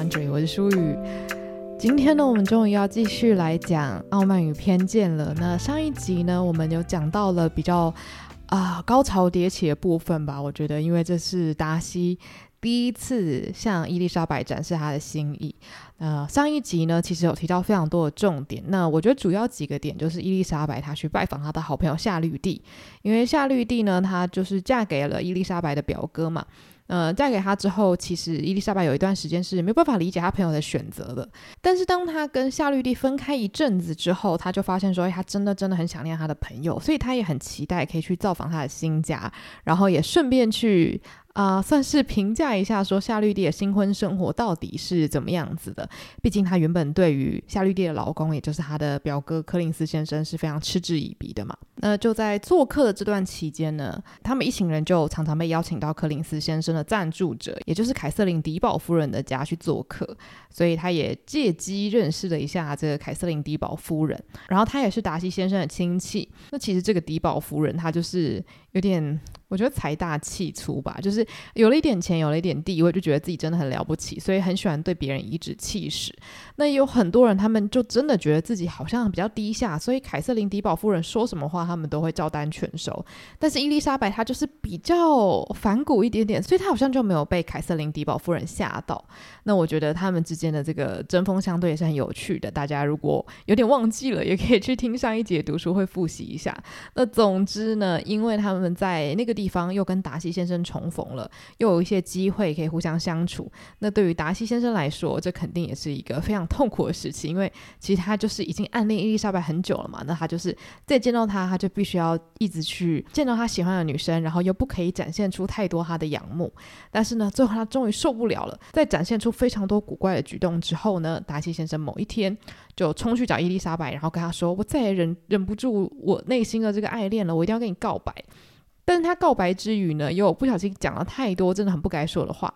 Laundry，我是舒雨。今天呢，我们终于要继续来讲《傲慢与偏见》了。那上一集呢，我们有讲到了比较啊、高潮迭起的部分吧？我觉得，因为这是达西第一次向伊丽莎白展示他的心意。呃，上一集呢，其实有提到非常多的重点。那我觉得主要几个点就是伊丽莎白她去拜访她的好朋友夏绿蒂，因为夏绿蒂呢，她就是嫁给了伊丽莎白的表哥嘛。呃，嫁给他之后，其实伊丽莎白有一段时间是没办法理解他朋友的选择的。但是当他跟夏绿蒂分开一阵子之后，他就发现说，哎，他真的真的很想念他的朋友，所以他也很期待可以去造访他的新家，然后也顺便去。啊、算是评价一下，说夏绿蒂的新婚生活到底是怎么样子的？毕竟她原本对于夏绿蒂的老公，也就是她的表哥柯林斯先生，是非常嗤之以鼻的嘛。那就在做客的这段期间呢，他们一行人就常常被邀请到柯林斯先生的赞助者，也就是凯瑟琳迪宝夫人的家去做客，所以他也借机认识了一下这个凯瑟琳迪宝夫人。然后他也是达西先生的亲戚。那其实这个迪宝夫人，她就是有点。我觉得财大气粗吧，就是有了一点钱，有了一点地位，就觉得自己真的很了不起，所以很喜欢对别人颐指气使。那有很多人，他们就真的觉得自己好像比较低下，所以凯瑟琳迪宝夫人说什么话，他们都会照单全收。但是伊丽莎白她就是比较反骨一点点，所以她好像就没有被凯瑟琳迪宝夫人吓到。那我觉得他们之间的这个针锋相对也是很有趣的。大家如果有点忘记了，也可以去听上一节读书会复习一下。那总之呢，因为他们在那个。地方又跟达西先生重逢了，又有一些机会可以互相相处。那对于达西先生来说，这肯定也是一个非常痛苦的事情，因为其实他就是已经暗恋伊丽莎白很久了嘛。那他就是再见到他，他就必须要一直去见到他喜欢的女生，然后又不可以展现出太多他的仰慕。但是呢，最后他终于受不了了，在展现出非常多古怪的举动之后呢，达西先生某一天就冲去找伊丽莎白，然后跟他说：“我再也忍忍不住我内心的这个爱恋了，我一定要跟你告白。”但是他告白之余呢，又不小心讲了太多真的很不该说的话。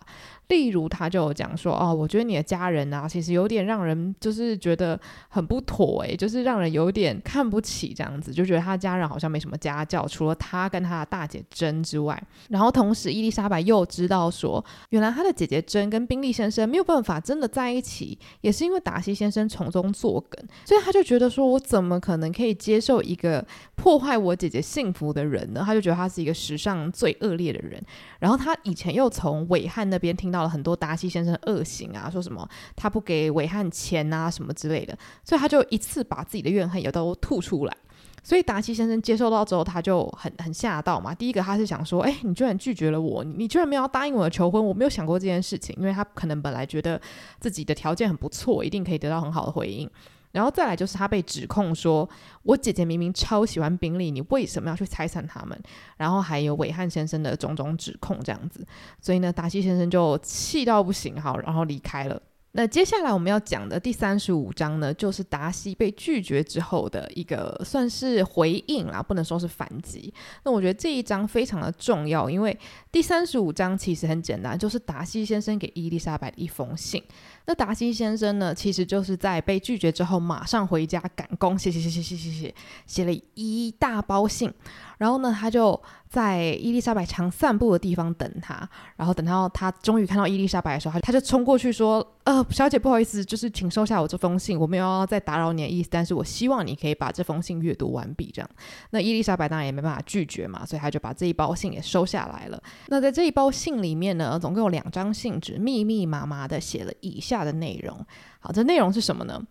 例如，他就讲说：“哦，我觉得你的家人啊，其实有点让人就是觉得很不妥诶，就是让人有点看不起这样子，就觉得他家人好像没什么家教，除了他跟他的大姐珍之外。然后同时，伊丽莎白又知道说，原来他的姐姐珍跟宾利先生没有办法真的在一起，也是因为达西先生从中作梗，所以他就觉得说，我怎么可能可以接受一个破坏我姐姐幸福的人呢？他就觉得他是一个史上最恶劣的人。然后他以前又从韦翰那边听到了很多达西先生的恶行啊，说什么他不给韦汉钱啊什么之类的，所以他就一次把自己的怨恨也都吐出来。所以达西先生接受到之后，他就很很吓到嘛。第一个他是想说，哎，你居然拒绝了我，你居然没有答应我的求婚，我没有想过这件事情，因为他可能本来觉得自己的条件很不错，一定可以得到很好的回应。然后再来就是他被指控说，我姐姐明明超喜欢宾利，你为什么要去拆散他们？然后还有韦翰先生的种种指控这样子，所以呢，达西先生就气到不行，好，然后离开了。那接下来我们要讲的第三十五章呢，就是达西被拒绝之后的一个算是回应啦，不能说是反击。那我觉得这一章非常的重要，因为第三十五章其实很简单，就是达西先生给伊丽莎白的一封信。那达西先生呢，其实就是在被拒绝之后，马上回家赶工，写写写写写写写，写了一大包信。然后呢，他就在伊丽莎白常散步的地方等他。然后等到他终于看到伊丽莎白的时候，他就冲过去说：“呃，小姐，不好意思，就是请收下我这封信，我没有要再打扰你的意思，但是我希望你可以把这封信阅读完毕。”这样，那伊丽莎白当然也没办法拒绝嘛，所以他就把这一包信也收下来了。那在这一包信里面呢，总共有两张信纸，密密麻麻的写了以下下的内容。好，这内容是什么呢？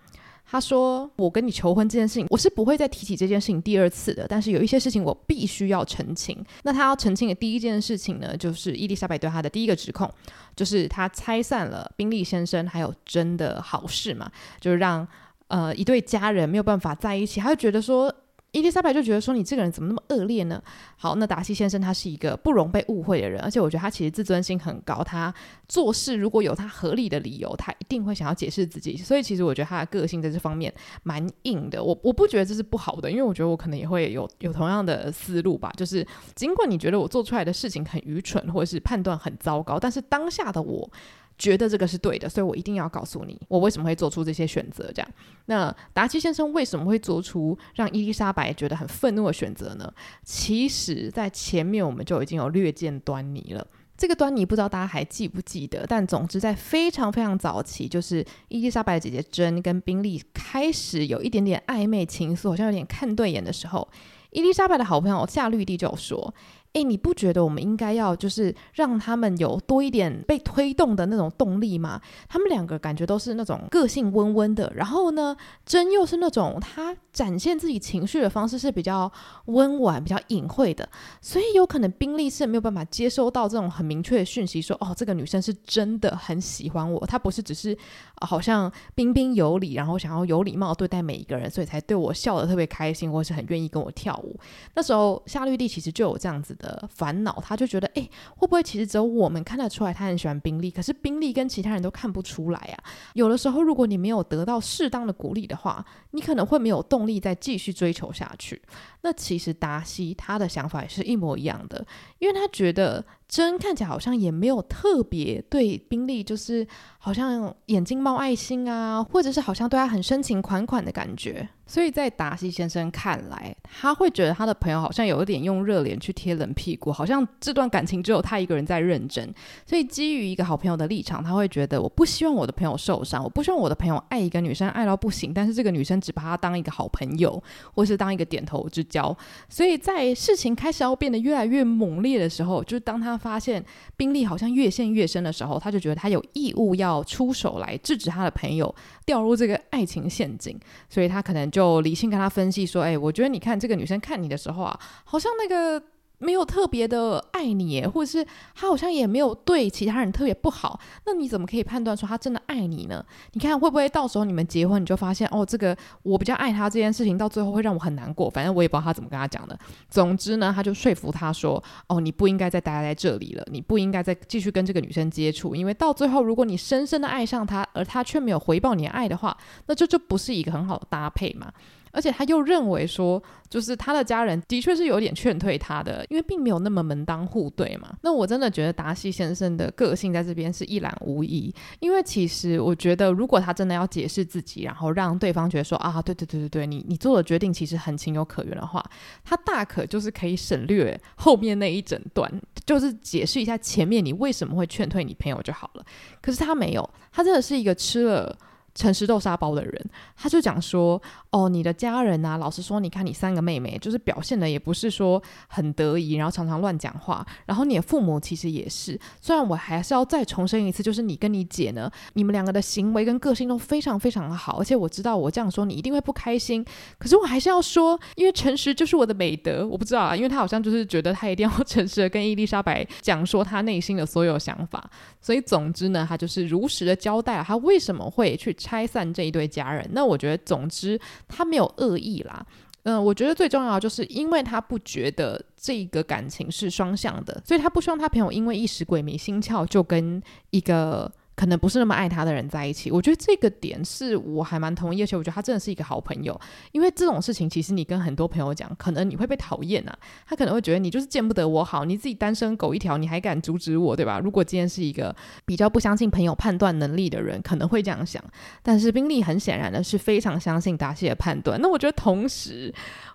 他说：“我跟你求婚这件事情，我是不会再提起这件事情第二次的。但是有一些事情我必须要澄清。那他要澄清的第一件事情呢，就是伊丽莎白对他的第一个指控，就是他拆散了宾利先生还有真的好事嘛，就是让呃一对家人没有办法在一起。他就觉得说。”伊丽莎白就觉得说，你这个人怎么那么恶劣呢？好，那达西先生他是一个不容被误会的人，而且我觉得他其实自尊心很高，他做事如果有他合理的理由，他一定会想要解释自己。所以其实我觉得他的个性在这方面蛮硬的。我我不觉得这是不好的，因为我觉得我可能也会有有同样的思路吧。就是尽管你觉得我做出来的事情很愚蠢，或者是判断很糟糕，但是当下的我。觉得这个是对的，所以我一定要告诉你，我为什么会做出这些选择。这样，那达奇先生为什么会做出让伊丽莎白觉得很愤怒的选择呢？其实，在前面我们就已经有略见端倪了。这个端倪不知道大家还记不记得？但总之，在非常非常早期，就是伊丽莎白姐姐珍跟宾利开始有一点点暧昧情愫，好像有点看对眼的时候，伊丽莎白的好朋友夏绿蒂就说。诶，你不觉得我们应该要就是让他们有多一点被推动的那种动力吗？他们两个感觉都是那种个性温温的，然后呢，真又是那种他展现自己情绪的方式是比较温婉、比较隐晦的，所以有可能宾利是没有办法接收到这种很明确的讯息说，哦，这个女生是真的很喜欢我，她不是只是、好像彬彬有礼，然后想要有礼貌对待每一个人，所以才对我笑得特别开心，或是很愿意跟我跳舞。那时候夏绿蒂其实就有这样子的。的烦恼，他就觉得，哎，会不会其实只有我们看得出来他很喜欢宾利，可是宾利跟其他人都看不出来啊？有的时候，如果你没有得到适当的鼓励的话，你可能会没有动力再继续追求下去。那其实达西他的想法也是一模一样的，因为他觉得。真看起来好像也没有特别对宾利，就是好像眼睛冒爱心啊，或者是好像对他很深情款款的感觉。所以在达西先生看来，他会觉得他的朋友好像有一点用热脸去贴冷屁股，好像这段感情只有他一个人在认真。所以基于一个好朋友的立场，他会觉得我不希望我的朋友受伤，我不希望我的朋友爱一个女生爱到不行，但是这个女生只把他当一个好朋友，或是当一个点头之交。所以在事情开始要变得越来越猛烈的时候，就是当他。发现宾利好像越陷越深的时候，他就觉得他有义务要出手来制止他的朋友掉入这个爱情陷阱，所以他可能就理性跟他分析说：“哎，我觉得你看这个女生看你的时候啊，好像那个。”没有特别的爱你，或者是他好像也没有对其他人特别不好，那你怎么可以判断说他真的爱你呢？你看会不会到时候你们结婚，你就发现哦，这个我比较爱他这件事情，到最后会让我很难过。反正我也不知道他怎么跟他讲的。总之呢，他就说服他说，哦，你不应该再待在这里了，你不应该再继续跟这个女生接触，因为到最后如果你深深的爱上他，而他却没有回报你的爱的话，那这就不是一个很好的搭配嘛。而且他又认为说，就是他的家人的确是有点劝退他的，因为并没有那么门当户对嘛。那我真的觉得达西先生的个性在这边是一览无遗，因为其实我觉得，如果他真的要解释自己，然后让对方觉得说啊，对对对对对，你你做的决定其实很情有可原的话，他大可就是可以省略后面那一整段，就是解释一下前面你为什么会劝退你朋友就好了。可是他没有，他真的是一个吃了。诚实豆沙包的人，他就讲说：“哦，你的家人呐、啊，老实说，你看你三个妹妹，就是表现的也不是说很得意，然后常常乱讲话。然后你的父母其实也是。虽然我还是要再重申一次，就是你跟你姐呢，你们两个的行为跟个性都非常非常的好，而且我知道我这样说你一定会不开心。可是我还是要说，因为诚实就是我的美德。我不知道啊，因为他好像就是觉得他一定要 诚实的跟伊丽莎白讲说他内心的所有想法。所以总之呢，他就是如实的交代了他为什么会去。”拆散这一对家人，那我觉得，总之他没有恶意啦。嗯，我觉得最重要就是因为他不觉得这个感情是双向的，所以他不希望他朋友因为一时鬼迷心窍就跟一个。可能不是那么爱他的人在一起，我觉得这个点是我还蛮同意，而且我觉得他真的是一个好朋友。因为这种事情，其实你跟很多朋友讲，可能你会被讨厌啊。他可能会觉得你就是见不得我好，你自己单身狗一条，你还敢阻止我，对吧？如果今天是一个比较不相信朋友判断能力的人，可能会这样想。但是宾利很显然的是非常相信达西的判断。那我觉得同时，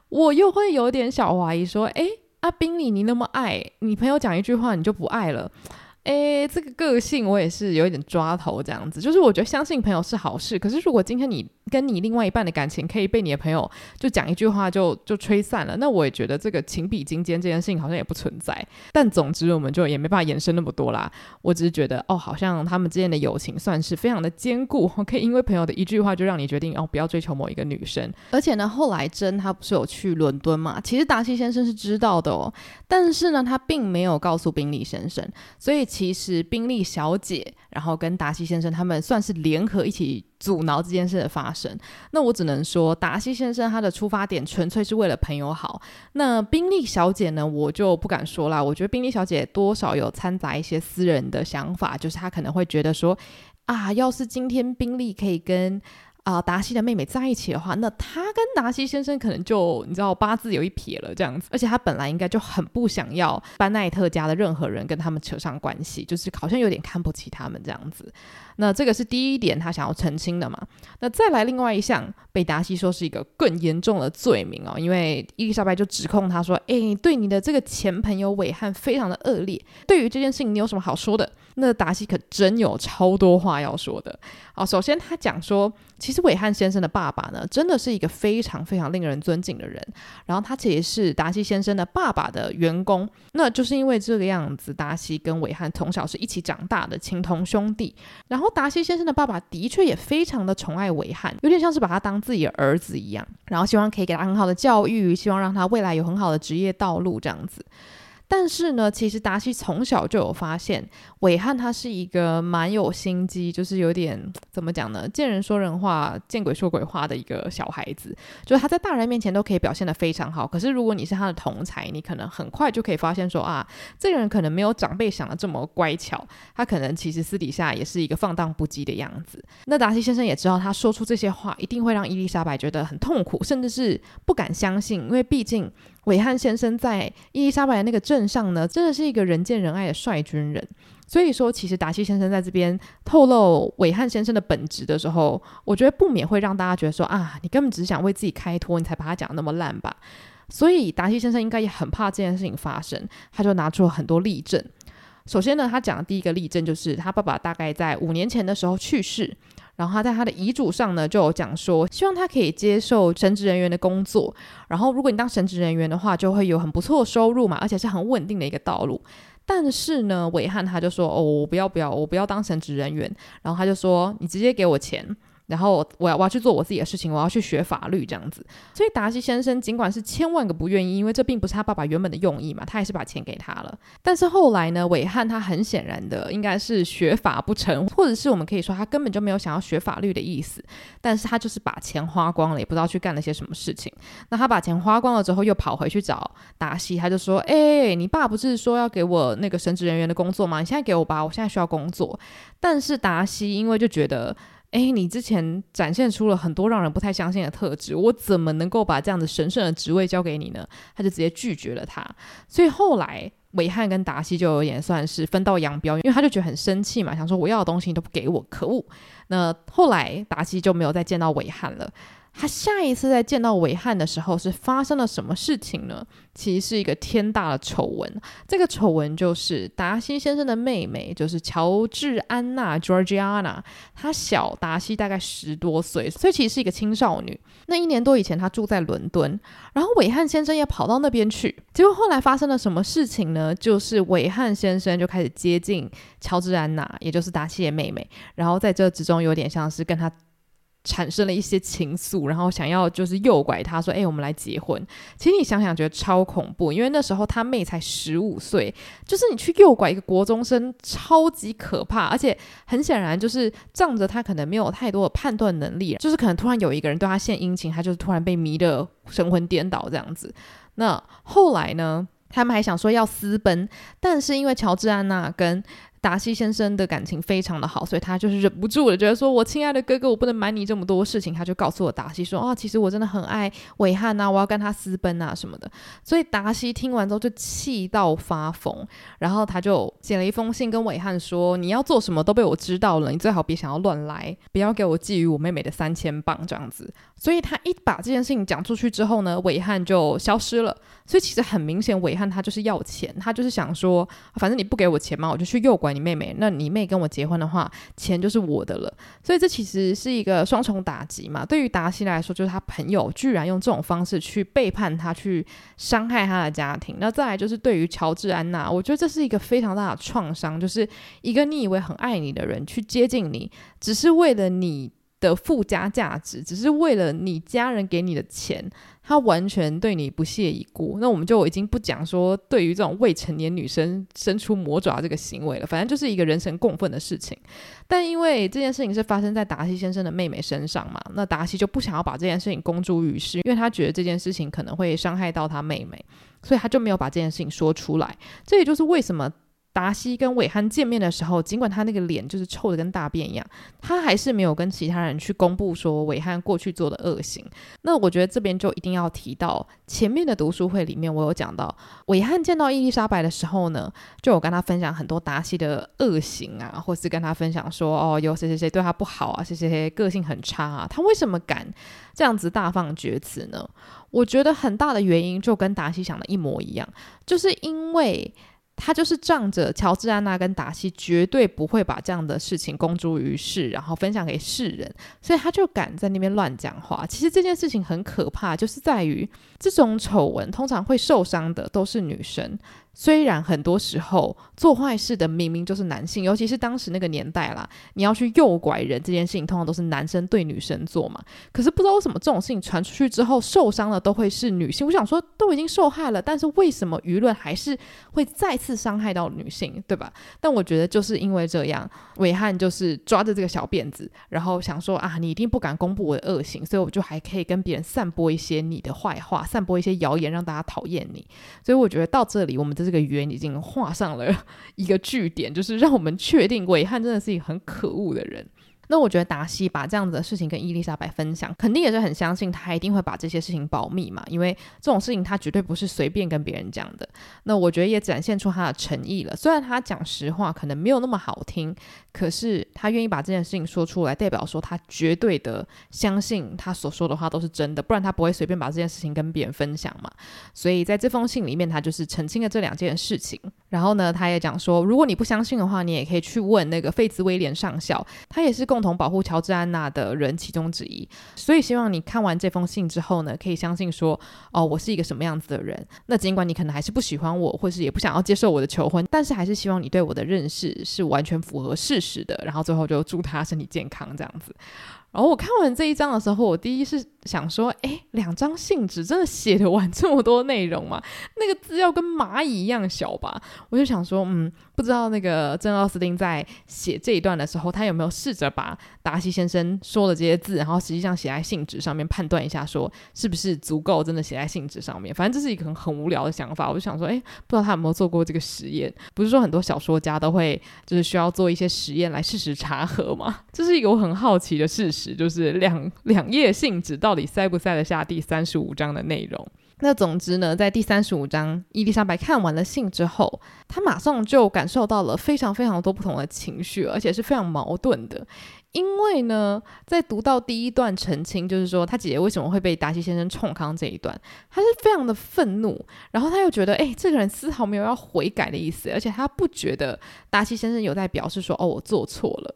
我又会有点小怀疑，说，诶，啊，宾利，你那么爱你朋友讲一句话，你就不爱了？诶，这个个性我也是有一点抓头，这样子，就是我觉得相信朋友是好事，可是如果今天你跟你另外一半的感情可以被你的朋友就讲一句话就就吹散了，那我也觉得这个情比金坚这件事情好像也不存在。但总之我们就也没办法延伸那么多啦。我只是觉得哦，好像他们之间的友情算是非常的坚固，可以因为朋友的一句话就让你决定哦不要追求某一个女生。而且呢，后来珍他不是有去伦敦嘛？其实达西先生是知道的哦，但是呢，他并没有告诉宾利先生，所以其实宾利小姐然后跟达西先生他们算是联合一起。阻挠这件事的发生，那我只能说，达西先生他的出发点纯粹是为了朋友好。那宾利小姐呢，我就不敢说啦。我觉得宾利小姐多少有掺杂一些私人的想法，就是她可能会觉得说，啊，要是今天宾利可以跟。啊、达西的妹妹在一起的话，那他跟达西先生可能就你知道八字有一撇了这样子。而且他本来应该就很不想要班奈特家的任何人跟他们扯上关系，就是好像有点看不起他们这样子。那这个是第一点，他想要澄清的嘛。那再来另外一项，被达西说是一个更严重的罪名哦，因为伊丽莎白就指控他说：“诶，对你的这个前朋友韦翰非常的恶劣。对于这件事情，你有什么好说的？”那达西可真有超多话要说的啊！首先，他讲说，其实韦翰先生的爸爸呢，真的是一个非常非常令人尊敬的人。然后，他其实是达西先生的爸爸的员工。那就是因为这个样子，达西跟韦翰从小是一起长大的情同兄弟。然后，达西先生的爸爸的确也非常的宠爱维汉，有点像是把他当自己的儿子一样。然后，希望可以给他很好的教育，希望让他未来有很好的职业道路这样子。但是呢，其实达西从小就有发现，韦翰他是一个蛮有心机，就是有点怎么讲呢？见人说人话，见鬼说鬼话的一个小孩子。就是他在大人面前都可以表现得非常好，可是如果你是他的同才，你可能很快就可以发现说啊，这个人可能没有长辈想的这么乖巧，他可能其实私底下也是一个放荡不羁的样子。那达西先生也知道，他说出这些话一定会让伊丽莎白觉得很痛苦，甚至是不敢相信，因为毕竟。韦翰先生在伊丽莎白的那个镇上呢，真的是一个人见人爱的帅军人。所以说，其实达西先生在这边透露韦翰先生的本质的时候，我觉得不免会让大家觉得说啊，你根本只是想为自己开脱，你才把他讲得那么烂吧。所以达西先生应该也很怕这件事情发生，他就拿出了很多例证。首先呢，他讲的第一个例证就是他爸爸大概在五年前的时候去世。然后他在他的遗嘱上呢，就有讲说，希望他可以接受神职人员的工作。然后，如果你当神职人员的话，就会有很不错的收入嘛，而且是很稳定的一个道路。但是呢，韦翰他就说：“哦，我不要不要，我不要当神职人员。”然后他就说：“你直接给我钱。”然后我要我要去做我自己的事情，我要去学法律这样子。所以达西先生尽管是千万个不愿意，因为这并不是他爸爸原本的用意嘛，他还是把钱给他了。但是后来呢，韦翰他很显然的应该是学法不成，或者是我们可以说他根本就没有想要学法律的意思。但是他就是把钱花光了，也不知道去干了些什么事情。那他把钱花光了之后，又跑回去找达西，他就说：“哎，你爸不是说要给我那个神职人员的工作吗？你现在给我吧，我现在需要工作。”但是达西因为就觉得。诶，你之前展现出了很多让人不太相信的特质，我怎么能够把这样子神圣的职位交给你呢？他就直接拒绝了他。所以后来韦翰跟达西就有点算是分道扬镳，因为他就觉得很生气嘛，想说我要的东西你都不给我，可恶。那后来达西就没有再见到韦翰了。他下一次再见到韦翰的时候，是发生了什么事情呢？其实是一个天大的丑闻。这个丑闻就是达西先生的妹妹，就是乔治安娜 （Georgiana），她小达西大概十多岁，所以其实是一个青少女。那一年多以前，她住在伦敦，然后韦翰先生也跑到那边去。结果后来发生了什么事情呢？就是韦翰先生就开始接近乔治安娜，也就是达西的妹妹，然后在这之中有点像是跟他。产生了一些情愫，然后想要就是诱拐他说：“哎，我们来结婚。”其实你想想，觉得超恐怖，因为那时候他妹才十五岁，就是你去诱拐一个国中生，超级可怕。而且很显然，就是仗着他可能没有太多的判断能力，就是可能突然有一个人对他献殷勤，他就是突然被迷得神魂颠倒这样子。那后来呢，他们还想说要私奔，但是因为乔治安娜跟达西先生的感情非常的好，所以他就是忍不住了，觉得说：“我亲爱的哥哥，我不能瞒你这么多事情。”他就告诉我达西说：“啊，其实我真的很爱韦汉呐，我要跟他私奔啊什么的。”所以达西听完之后就气到发疯，然后他就写了一封信跟韦汉说：“你要做什么都被我知道了，你最好别想要乱来，不要给我觊觎我妹妹的三千镑这样子。”所以他一把这件事情讲出去之后呢，韦汉就消失了。所以其实很明显，韦汉他就是要钱，他就是想说，反正你不给我钱嘛，我就去诱拐。你妹妹，那你妹跟我结婚的话，钱就是我的了。所以这其实是一个双重打击嘛。对于达西来说，就是他朋友居然用这种方式去背叛他，去伤害他的家庭。那再来就是对于乔治安娜，我觉得这是一个非常大的创伤，就是一个你以为很爱你的人去接近你，只是为了你的附加价值，只是为了你家人给你的钱。他完全对你不屑一顾，那我们就已经不讲说对于这种未成年女生伸出魔爪这个行为了，反正就是一个人神共愤的事情。但因为这件事情是发生在达西先生的妹妹身上嘛，那达西就不想要把这件事情公诸于世，因为他觉得这件事情可能会伤害到他妹妹，所以他就没有把这件事情说出来。这也就是为什么。达西跟韦翰见面的时候，尽管他那个脸就是臭得跟大便一样，他还是没有跟其他人去公布说韦翰过去做的恶行。那我觉得这边就一定要提到前面的读书会里面，我有讲到韦翰见到伊丽莎白的时候呢，就有跟他分享很多达西的恶行啊，或是跟他分享说哦，有谁谁谁对他不好啊，谁谁谁个性很差啊，他为什么敢这样子大放厥词呢？我觉得很大的原因就跟达西想的一模一样，就是因为。他就是仗着乔治安娜跟达西绝对不会把这样的事情公诸于世，然后分享给世人，所以他就敢在那边乱讲话。其实这件事情很可怕，就是在于这种丑闻通常会受伤的都是女生。虽然很多时候做坏事的明明就是男性，尤其是当时那个年代啦，你要去诱拐人这件事情，通常都是男生对女生做嘛。可是不知道为什么这种事情传出去之后，受伤的都会是女性。我想说，都已经受害了，但是为什么舆论还是会再次伤害到女性，对吧？但我觉得就是因为这样，韦翰就是抓着这个小辫子，然后想说啊，你一定不敢公布我的恶行，所以我就还可以跟别人散播一些你的坏话，散播一些谣言，让大家讨厌你。所以我觉得到这里，我们的这个圆已经画上了一个据点，就是让我们确定韦汉真的是一个很可恶的人。那我觉得达西把这样子的事情跟伊丽莎白分享，肯定也是很相信他一定会把这些事情保密嘛，因为这种事情他绝对不是随便跟别人讲的。那我觉得也展现出他的诚意了，虽然他讲实话可能没有那么好听，可是他愿意把这件事情说出来，代表说他绝对的相信他所说的话都是真的，不然他不会随便把这件事情跟别人分享嘛。所以在这封信里面，他就是澄清了这两件事情。然后呢，他也讲说，如果你不相信的话，你也可以去问那个费兹威廉上校，他也是共同保护乔治安娜的人其中之一。所以希望你看完这封信之后呢，可以相信说，哦，我是一个什么样子的人。那尽管你可能还是不喜欢我，或是也不想要接受我的求婚，但是还是希望你对我的认识是完全符合事是的。然后最后就祝他身体健康这样子。然后我看完这一章的时候，我第一是想说，诶，两张信纸真的写得完这么多内容吗？那个字要跟蚂蚁一样小吧？我就想说，嗯，不知道那个珍·奥斯汀在写这一段的时候，他有没有试着把达西先生说的这些字，然后实际上写在信纸上面，判断一下，说是不是足够真的写在信纸上面？反正这是一个很很无聊的想法。我就想说，诶，不知道他有没有做过这个实验？不是说很多小说家都会就是需要做一些实验来事实查核吗？这是一个我很好奇的事实。就是两两页信纸到到底塞不塞得下第三十五章的内容？那总之呢，在第三十五章，伊丽莎白看完了信之后，她马上就感受到了非常非常多不同的情绪，而且是非常矛盾的。因为呢，在读到第一段澄清，就是说她姐姐为什么会被达西先生冲康这一段，她是非常的愤怒，然后他又觉得，哎，这个人丝毫没有要悔改的意思，而且他不觉得达西先生有在表示说，哦，我做错了。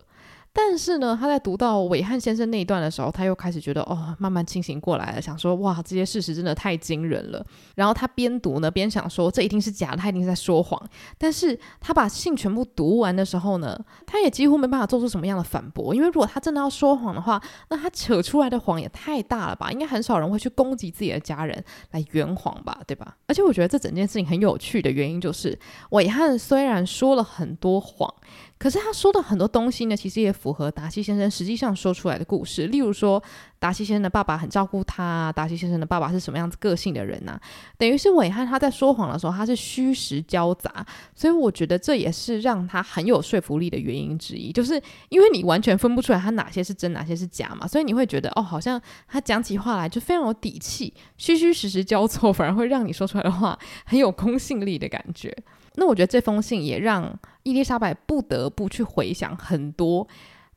但是呢，他在读到韦翰先生那一段的时候，他又开始觉得哦，慢慢清醒过来了，想说哇，这些事实真的太惊人了。然后他边读呢，边想说这一定是假的，他一定是在说谎。但是他把信全部读完的时候呢，他也几乎没办法做出什么样的反驳，因为如果他真的要说谎的话，那他扯出来的谎也太大了吧？应该很少人会去攻击自己的家人来圆谎吧，对吧？而且我觉得这整件事情很有趣的原因就是，韦翰虽然说了很多谎。可是他说的很多东西呢，其实也符合达西先生实际上说出来的故事。例如说，达西先生的爸爸很照顾他，达西先生的爸爸是什么样子个性的人呢、等于是韦翰他在说谎的时候，他是虚实交杂。所以我觉得这也是让他很有说服力的原因之一，就是因为你完全分不出来他哪些是真，哪些是假嘛，所以你会觉得哦，好像他讲起话来就非常有底气，虚虚实实交错，反而会让你说出来的话很有公信力的感觉。那我觉得这封信也让伊丽莎白不得不去回想很多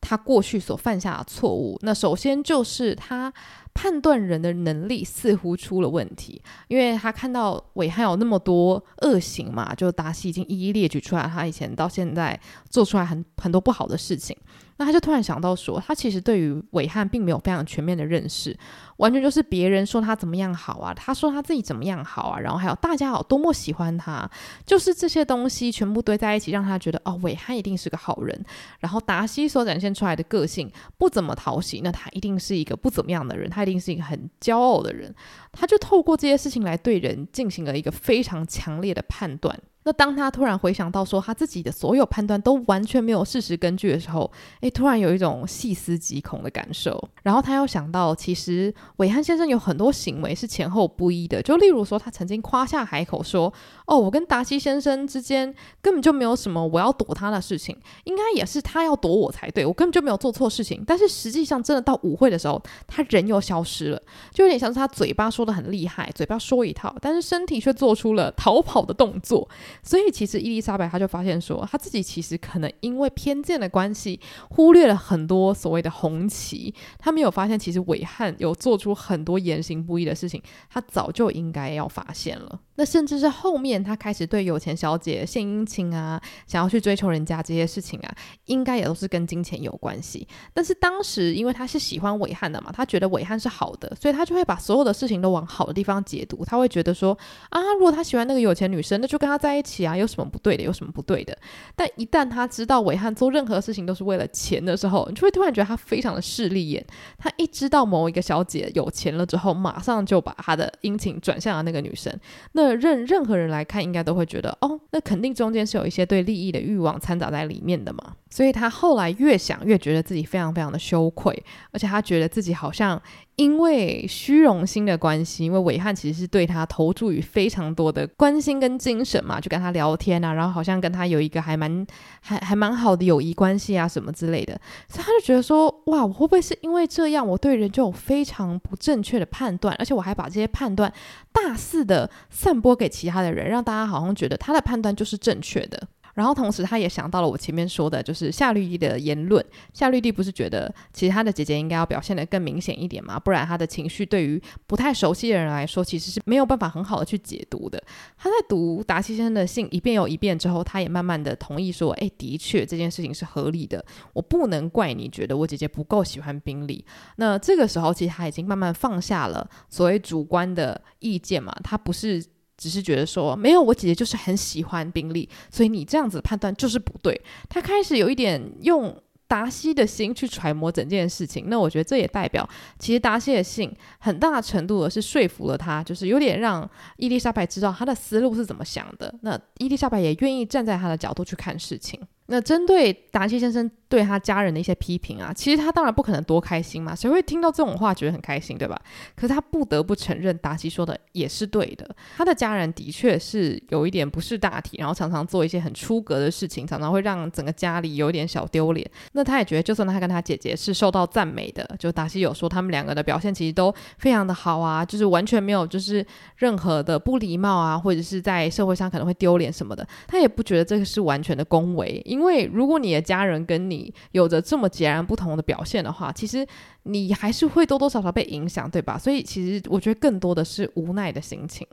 她过去所犯下的错误。那首先就是她判断人的能力似乎出了问题，因为她看到韦翰有那么多恶行嘛，就达西已经一一列举出来，他以前到现在做出来很很多不好的事情。那他就突然想到说，他其实对于伟翰并没有非常全面的认识，完全就是别人说他怎么样好啊，他说他自己怎么样好啊，然后还有大家好多么喜欢他，就是这些东西全部堆在一起，让他觉得哦，伟翰一定是个好人。然后达西所展现出来的个性不怎么讨喜，那他一定是一个不怎么样的人，他一定是一个很骄傲的人。他就透过这些事情来对人进行了一个非常强烈的判断。那当他突然回想到说他自己的所有判断都完全没有事实根据的时候，诶，突然有一种细思极恐的感受。然后他又想到，其实韦翰先生有很多行为是前后不一的，就例如说，他曾经夸下海口说：“哦，我跟达西先生之间根本就没有什么我要躲他的事情，应该也是他要躲我才对，我根本就没有做错事情。”但是实际上，真的到舞会的时候，他人又消失了，就有点像是他嘴巴说的很厉害，嘴巴说一套，但是身体却做出了逃跑的动作。所以其实伊丽莎白她就发现说，她自己其实可能因为偏见的关系，忽略了很多所谓的红旗。她没有发现，其实韦翰有做出很多言行不一的事情，她早就应该要发现了。那甚至是后面她开始对有钱小姐献殷勤啊，想要去追求人家这些事情啊，应该也都是跟金钱有关系。但是当时因为她是喜欢韦翰的嘛，她觉得韦翰是好的，所以她就会把所有的事情都往好的地方解读。她会觉得说啊，如果她喜欢那个有钱女生，那就跟她在一起啊，有什么不对的？有什么不对的？但一旦他知道韦翰做任何事情都是为了钱的时候，你就会突然觉得他非常的势利眼。他一知道某一个小姐有钱了之后，马上就把他的殷勤转向了那个女生。那任任何人来看，应该都会觉得，哦，那肯定中间是有一些对利益的欲望掺杂在里面的嘛。所以他后来越想越觉得自己非常非常的羞愧，而且他觉得自己好像因为虚荣心的关系，因为伟汉其实是对他投注于非常多的关心跟精神嘛，就跟他聊天啊，然后好像跟他有一个还蛮还还蛮好的友谊关系啊什么之类的，所以他就觉得说，哇，我会不会是因为这样，我对人就有非常不正确的判断，而且我还把这些判断大肆的散播给其他的人，让大家好像觉得他的判断就是正确的。然后同时，他也想到了我前面说的，就是夏绿蒂的言论。夏绿蒂不是觉得其他的姐姐应该要表现得更明显一点吗？不然他的情绪对于不太熟悉的人来说，其实是没有办法很好的去解读的。他在读达西先生的信一遍又一遍之后，他也慢慢的同意说：“诶，的确这件事情是合理的，我不能怪你觉得我姐姐不够喜欢宾利。”那这个时候，其实他已经慢慢放下了所谓主观的意见嘛，他不是。只是觉得说没有，我姐姐就是很喜欢宾利，所以你这样子判断就是不对。他开始有一点用达西的心去揣摩整件事情，那我觉得这也代表，其实达西的信很大程度的是说服了他，就是有点让伊丽莎白知道他的思路是怎么想的。那伊丽莎白也愿意站在他的角度去看事情。那针对达西先生对他家人的一些批评啊，其实他当然不可能多开心嘛，谁会听到这种话觉得很开心，对吧？可是他不得不承认，达西说的也是对的。他的家人的确是有一点不识大体，然后常常做一些很出格的事情，常常会让整个家里有一点小丢脸。那他也觉得，就算他跟他姐姐是受到赞美的，就达西有说他们两个的表现其实都非常的好啊，就是完全没有就是任何的不礼貌啊，或者是在社会上可能会丢脸什么的，他也不觉得这个是完全的恭维。因为如果你的家人跟你你有着这么截然不同的表现的话，其实你还是会多多少少被影响，对吧？所以其实我觉得更多的是无奈的心情。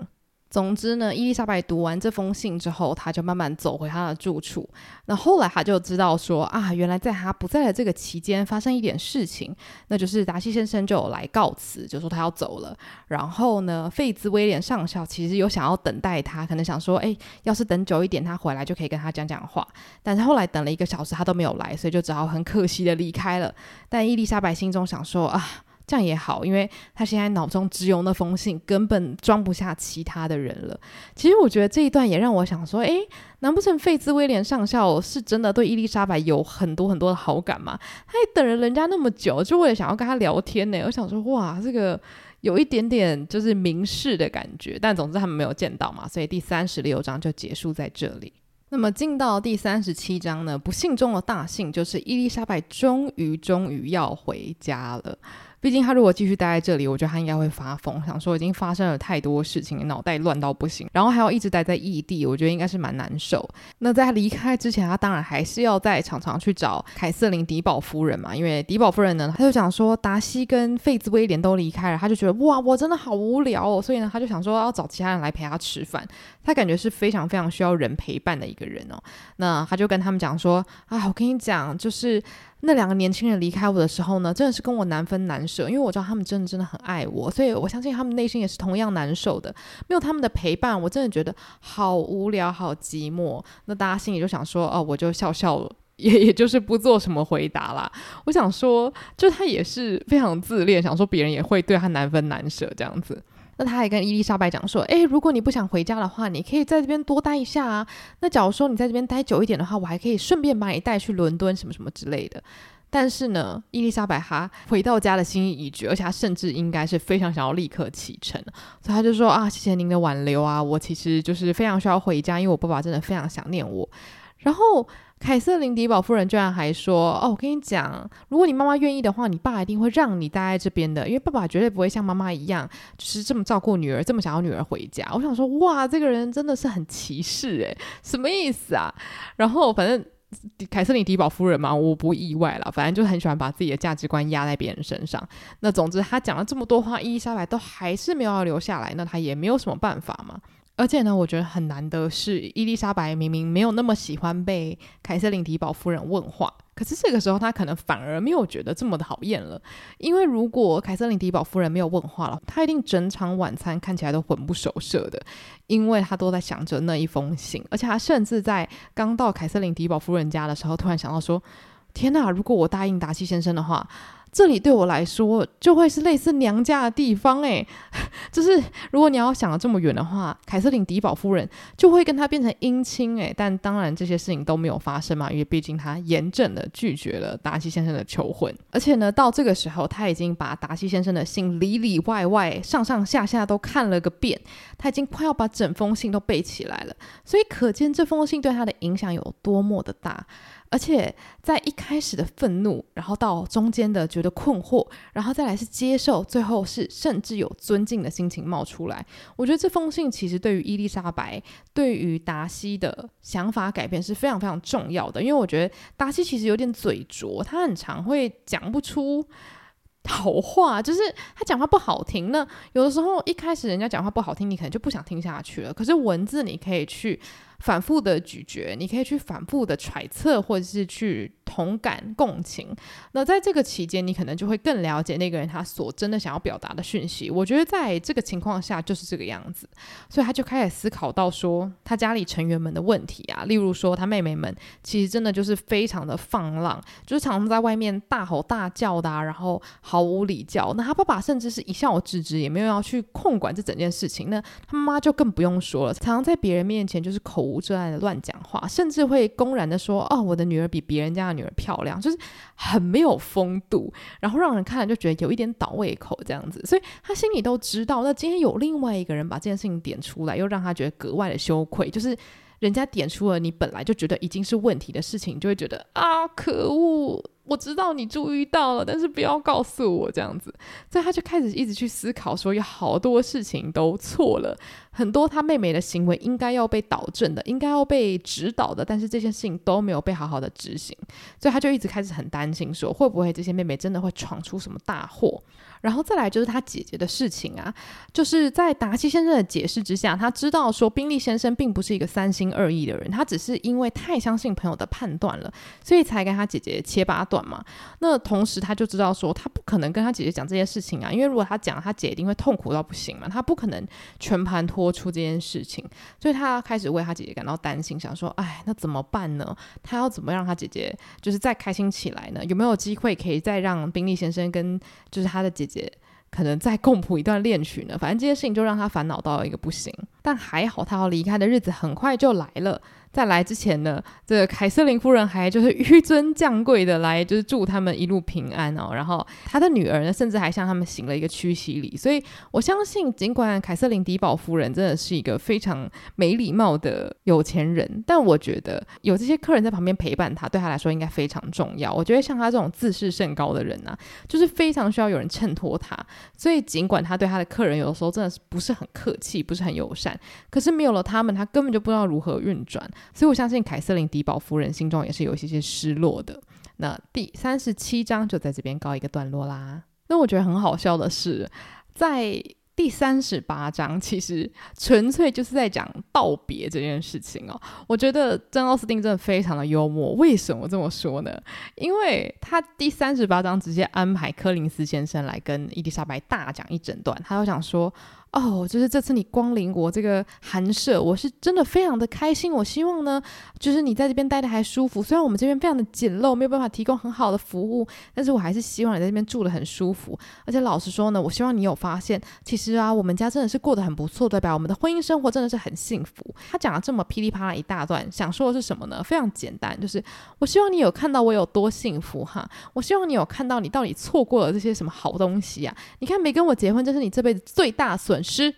总之呢，伊丽莎白读完这封信之后，她就慢慢走回她的住处。那后来她就知道说啊，原来在她不在的这个期间发生一点事情，那就是达西先生就有来告辞，就说他要走了。然后呢，费兹威廉上校其实有想要等待他，可能想说，哎，要是等久一点，他回来就可以跟他讲讲话。但是后来等了一个小时，他都没有来，所以就只好很可惜的离开了。但伊丽莎白心中想说啊。这样也好，因为他现在脑中只有那封信，根本装不下其他的人了。其实我觉得这一段也让我想说，诶，难不成费兹威廉上校是真的对伊丽莎白有很多很多的好感吗？他也等了人家那么久，就为了想要跟他聊天呢。我想说，哇，这个有一点点就是明示的感觉。但总之他们没有见到嘛，所以第三十六章就结束在这里。那么进到第三十七章呢，不幸中的大幸就是伊丽莎白终于终于要回家了。毕竟他如果继续待在这里，我觉得他应该会发疯，想说已经发生了太多事情，脑袋乱到不行，然后还要一直待在异地，我觉得应该是蛮难受。那在他离开之前，他当然还是要再常常去找凯瑟琳·迪宝夫人嘛，因为迪宝夫人呢，他就想说达西跟费兹威廉都离开了，他就觉得哇，我真的好无聊哦，所以呢，他就想说要找其他人来陪他吃饭。他感觉是非常非常需要人陪伴的一个人哦。那他就跟他们讲说啊，我跟你讲，就是。那两个年轻人离开我的时候呢，真的是跟我难分难舍，因为我知道他们真的真的很爱我，所以我相信他们内心也是同样难受的。没有他们的陪伴，我真的觉得好无聊、好寂寞。那大家心里就想说，哦，我就笑笑，也也就是不做什么回答啦。我想说，就他也是非常自恋，想说别人也会对他难分难舍这样子。那他还跟伊丽莎白讲说：“诶，如果你不想回家的话，你可以在这边多待一下啊。那假如说你在这边待久一点的话，我还可以顺便把你带去伦敦什么什么之类的。”但是呢，伊丽莎白她回到家的心意已决，而且她甚至应该是非常想要立刻启程，所以她就说：“啊，谢谢您的挽留啊，我其实就是非常需要回家，因为我爸爸真的非常想念我。”然后。凯瑟琳迪宝夫人居然还说：“哦，我跟你讲，如果你妈妈愿意的话，你爸一定会让你待在这边的，因为爸爸绝对不会像妈妈一样，就是这么照顾女儿，这么想要女儿回家。”我想说，哇，这个人真的是很歧视诶，什么意思啊？然后反正凯瑟琳迪宝夫人嘛，我不意外了，反正就很喜欢把自己的价值观压在别人身上。那总之，他讲了这么多话，伊丽莎白都还是没有要留下来，那他也没有什么办法嘛。而且呢，我觉得很难的是，伊丽莎白明明没有那么喜欢被凯瑟琳迪宝夫人问话，可是这个时候她可能反而没有觉得这么的讨厌了。因为如果凯瑟琳迪宝夫人没有问话了，她一定整场晚餐看起来都魂不守舍的，因为她都在想着那一封信，而且她甚至在刚到凯瑟琳迪宝夫人家的时候，突然想到说：“天哪，如果我答应达西先生的话。”这里对我来说就会是类似娘家的地方诶，就是如果你要想的这么远的话，凯瑟琳迪宝夫人就会跟他变成姻亲诶，但当然这些事情都没有发生嘛，因为毕竟他严正的拒绝了达西先生的求婚，而且呢，到这个时候他已经把达西先生的信里里外外、上上下下都看了个遍，他已经快要把整封信都背起来了，所以可见这封信对他的影响有多么的大。而且在一开始的愤怒，然后到中间的觉得困惑，然后再来是接受，最后是甚至有尊敬的心情冒出来。我觉得这封信其实对于伊丽莎白，对于达西的想法改变是非常非常重要的。因为我觉得达西其实有点嘴拙，他很常会讲不出好话，就是他讲话不好听。那有的时候一开始人家讲话不好听，你可能就不想听下去了。可是文字你可以去。反复的咀嚼，你可以去反复的揣测，或者是去同感共情。那在这个期间，你可能就会更了解那个人他所真的想要表达的讯息。我觉得在这个情况下就是这个样子，所以他就开始思考到说他家里成员们的问题啊，例如说他妹妹们其实真的就是非常的放浪，就是常常在外面大吼大叫的啊，然后毫无礼教。那他爸爸甚至是一笑置之，也没有要去控管这整件事情。那他妈妈就更不用说了，常常在别人面前就是口无遮拦的乱讲话，甚至会公然的说：“哦，我的女儿比别人家的女儿漂亮。”就是很没有风度，然后让人看了就觉得有一点倒胃口这样子。所以他心里都知道，那今天有另外一个人把这件事情点出来，又让他觉得格外的羞愧。就是人家点出了你本来就觉得已经是问题的事情，就会觉得啊，可恶。我知道你注意到了，但是不要告诉我这样子，所以他就开始一直去思考，说有好多事情都错了，很多他妹妹的行为应该要被导正的，应该要被指导的，但是这些事情都没有被好好的执行，所以他就一直开始很担心，说会不会这些妹妹真的会闯出什么大祸。然后再来就是他姐姐的事情啊，就是在达西先生的解释之下，他知道说宾利先生并不是一个三心二意的人，他只是因为太相信朋友的判断了，所以才跟他姐姐切八段嘛。那同时他就知道说，他不可能跟他姐姐讲这些事情啊，因为如果他讲，他姐一定会痛苦到不行嘛，他不可能全盘托出这件事情，所以他开始为他姐姐感到担心，想说，哎，那怎么办呢？他要怎么让他姐姐就是再开心起来呢？有没有机会可以再让宾利先生跟就是他的姐姐？可能再共谱一段恋曲呢，反正这件事情就让他烦恼到一个不行。但还好，他要离开的日子很快就来了。在来之前呢，这个凯瑟琳夫人还就是纡尊降贵的来，就是祝他们一路平安哦。然后她的女儿呢，甚至还向他们行了一个屈膝礼。所以我相信，尽管凯瑟琳迪宝夫人真的是一个非常没礼貌的有钱人，但我觉得有这些客人在旁边陪伴她，对她来说应该非常重要。我觉得像他这种自视甚高的人呢、啊，就是非常需要有人衬托他。所以尽管他对他的客人有的时候真的是不是很客气，不是很友善，可是没有了他们，他根本就不知道如何运转。所以，我相信凯瑟琳迪宝夫人心中也是有一些些失落的。那第三十七章就在这边告一个段落啦。那我觉得很好笑的是，在第三十八章，其实纯粹就是在讲道别这件事情哦。我觉得珍·奥斯汀真的非常的幽默。为什么这么说呢？因为他第三十八章直接安排柯林斯先生来跟伊丽莎白大讲一整段，他就想说。哦，就是这次你光临我这个寒舍，我是真的非常的开心。我希望呢，就是你在这边待的还舒服。虽然我们这边非常的简陋，没有办法提供很好的服务，但是我还是希望你在这边住得很舒服。而且老实说呢，我希望你有发现，其实啊，我们家真的是过得很不错，对吧？我们的婚姻生活真的是很幸福。他讲了这么噼里啪啦一大段，想说的是什么呢？非常简单，就是我希望你有看到我有多幸福哈。我希望你有看到你到底错过了这些什么好东西啊？你看没跟我结婚，这是你这辈子最大损失，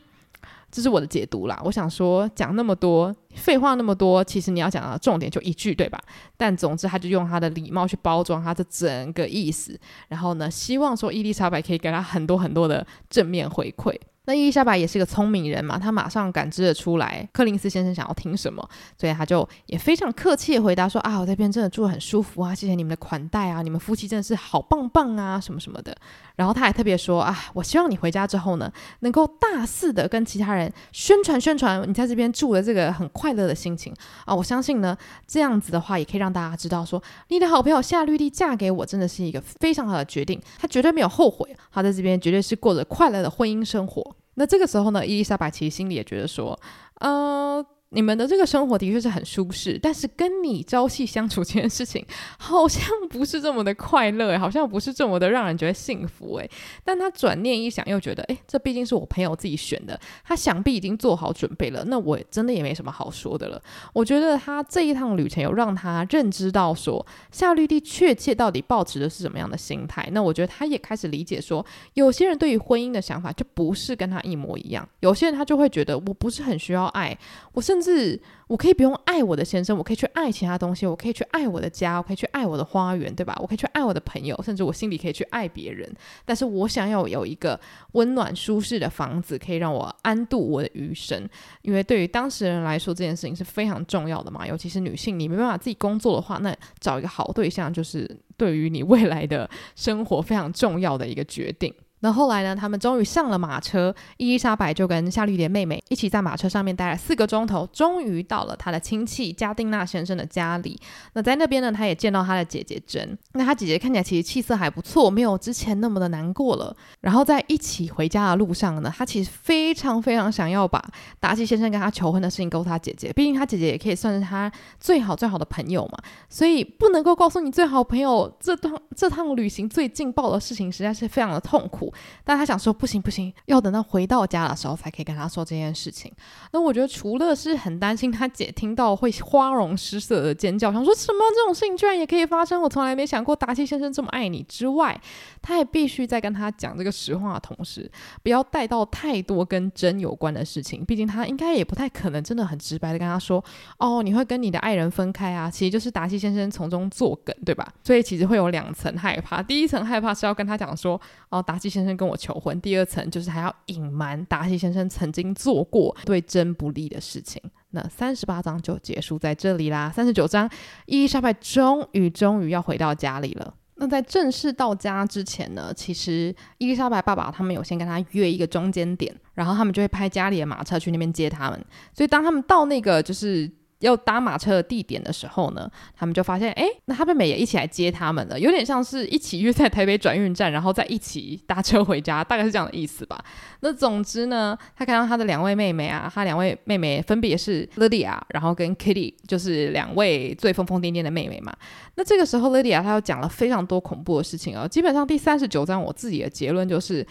这是我的解读啦。我想说，讲那么多废话那么多，其实你要讲的重点就一句，对吧？但总之，他就用他的礼貌去包装他的整个意思，然后呢，希望说伊丽莎白可以给他很多很多的正面回馈。那伊丽莎白也是个聪明人嘛，她马上感知了出来，柯林斯先生想要听什么，所以他就也非常客气的回答说：“啊，我这边真的住得很舒服啊，谢谢你们的款待啊，你们夫妻真的是好棒棒啊，什么什么的。”然后他还特别说：“啊，我希望你回家之后呢，能够大肆的跟其他人宣传宣传你在这边住的这个很快乐的心情啊，我相信呢，这样子的话也可以让大家知道说，你的好朋友夏绿蒂嫁给我真的是一个非常好的决定，她绝对没有后悔，她在这边绝对是过着快乐的婚姻生活。”那这个时候呢，伊丽莎白其实心里也觉得说，嗯。你们的这个生活的确是很舒适，但是跟你朝夕相处这件事情好像不是这么的快乐，好像不是这么的让人觉得幸福诶。但他转念一想，又觉得，诶，这毕竟是我朋友自己选的，他想必已经做好准备了，那我真的也没什么好说的了。我觉得他这一趟旅程有让他认知到说，夏绿蒂确切到底抱持的是什么样的心态。那我觉得他也开始理解说，有些人对于婚姻的想法就不是跟他一模一样，有些人他就会觉得我不是很需要爱，我甚至。是，我可以不用爱我的先生，我可以去爱其他东西，我可以去爱我的家，我可以去爱我的花园，对吧？我可以去爱我的朋友，甚至我心里可以去爱别人。但是我想要有一个温暖舒适的房子，可以让我安度我的余生。因为对于当事人来说，这件事情是非常重要的嘛。尤其是女性，你没办法自己工作的话，那找一个好对象，就是对于你未来的生活非常重要的一个决定。那后来呢？他们终于上了马车，伊丽莎白就跟夏绿蒂妹妹一起在马车上面待了四个钟头，终于到了他的亲戚加丁纳先生的家里。那在那边呢，他也见到他的姐姐珍。那他姐姐看起来其实气色还不错，没有之前那么的难过了。然后在一起回家的路上呢，他其实非常非常想要把达西先生跟他求婚的事情告诉他姐姐，毕竟他姐姐也可以算是他最好最好的朋友嘛。所以不能够告诉你最好朋友这趟这趟旅行最劲爆的事情，实在是非常的痛苦。但他想说不行不行，要等到回到家的时候才可以跟他说这件事情。那我觉得除了是很担心他姐听到会花容失色的尖叫，想说什么这种事情居然也可以发生，我从来没想过达西先生这么爱你之外，他也必须在跟他讲这个实话的同时，不要带到太多跟真有关的事情。毕竟他应该也不太可能真的很直白的跟他说，哦，你会跟你的爱人分开啊，其实就是达西先生从中作梗，对吧？所以其实会有两层害怕，第一层害怕是要跟他讲说，哦，达西先生。跟我求婚，第二层就是还要隐瞒达西先生曾经做过对真不利的事情。那三十八章就结束在这里啦。三十九章，伊丽莎白终于终于要回到家里了。那在正式到家之前呢，其实伊丽莎白爸爸他们有先跟他约一个中间点，然后他们就会派家里的马车去那边接他们。所以当他们到那个就是。要搭马车的地点的时候呢，他们就发现，哎，那他妹妹也一起来接他们了，有点像是一起约在台北转运站，然后再一起搭车回家，大概是这样的意思吧。那总之呢，他看到他的两位妹妹啊，他两位妹妹分别是 Lydia，然后跟 Kitty，就是两位最疯疯癫癫的妹妹嘛。那这个时候 Lydia 她又讲了非常多恐怖的事情哦，基本上第三十九章我自己的结论就是。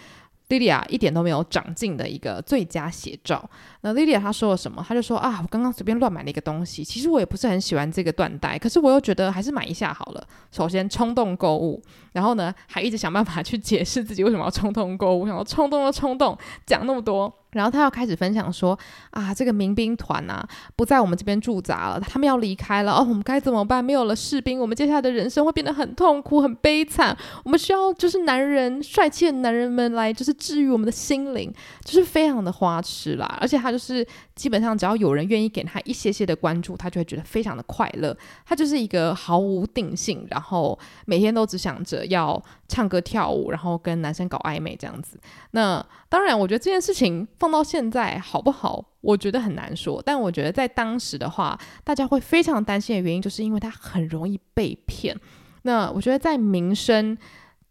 莉莉亚一点都没有长进的一个最佳写照。那莉莉亚她说了什么？她就说啊，我刚刚随便乱买了一个东西，其实我也不是很喜欢这个缎带，可是我又觉得还是买一下好了。首先冲动购物，然后呢还一直想办法去解释自己为什么要冲动购物，想要冲动就冲动，讲那么多。然后他要开始分享说啊，这个民兵团啊不在我们这边驻扎了，他们要离开了哦，我们该怎么办？没有了士兵，我们接下来的人生会变得很痛苦、很悲惨。我们需要就是男人，帅气的男人们来就是治愈我们的心灵，就是非常的花痴啦。而且他就是基本上只要有人愿意给他一些些的关注，他就会觉得非常的快乐。他就是一个毫无定性，然后每天都只想着要唱歌跳舞，然后跟男生搞暧昧这样子。那当然，我觉得这件事情。放到现在好不好？我觉得很难说。但我觉得在当时的话，大家会非常担心的原因，就是因为他很容易被骗。那我觉得在民生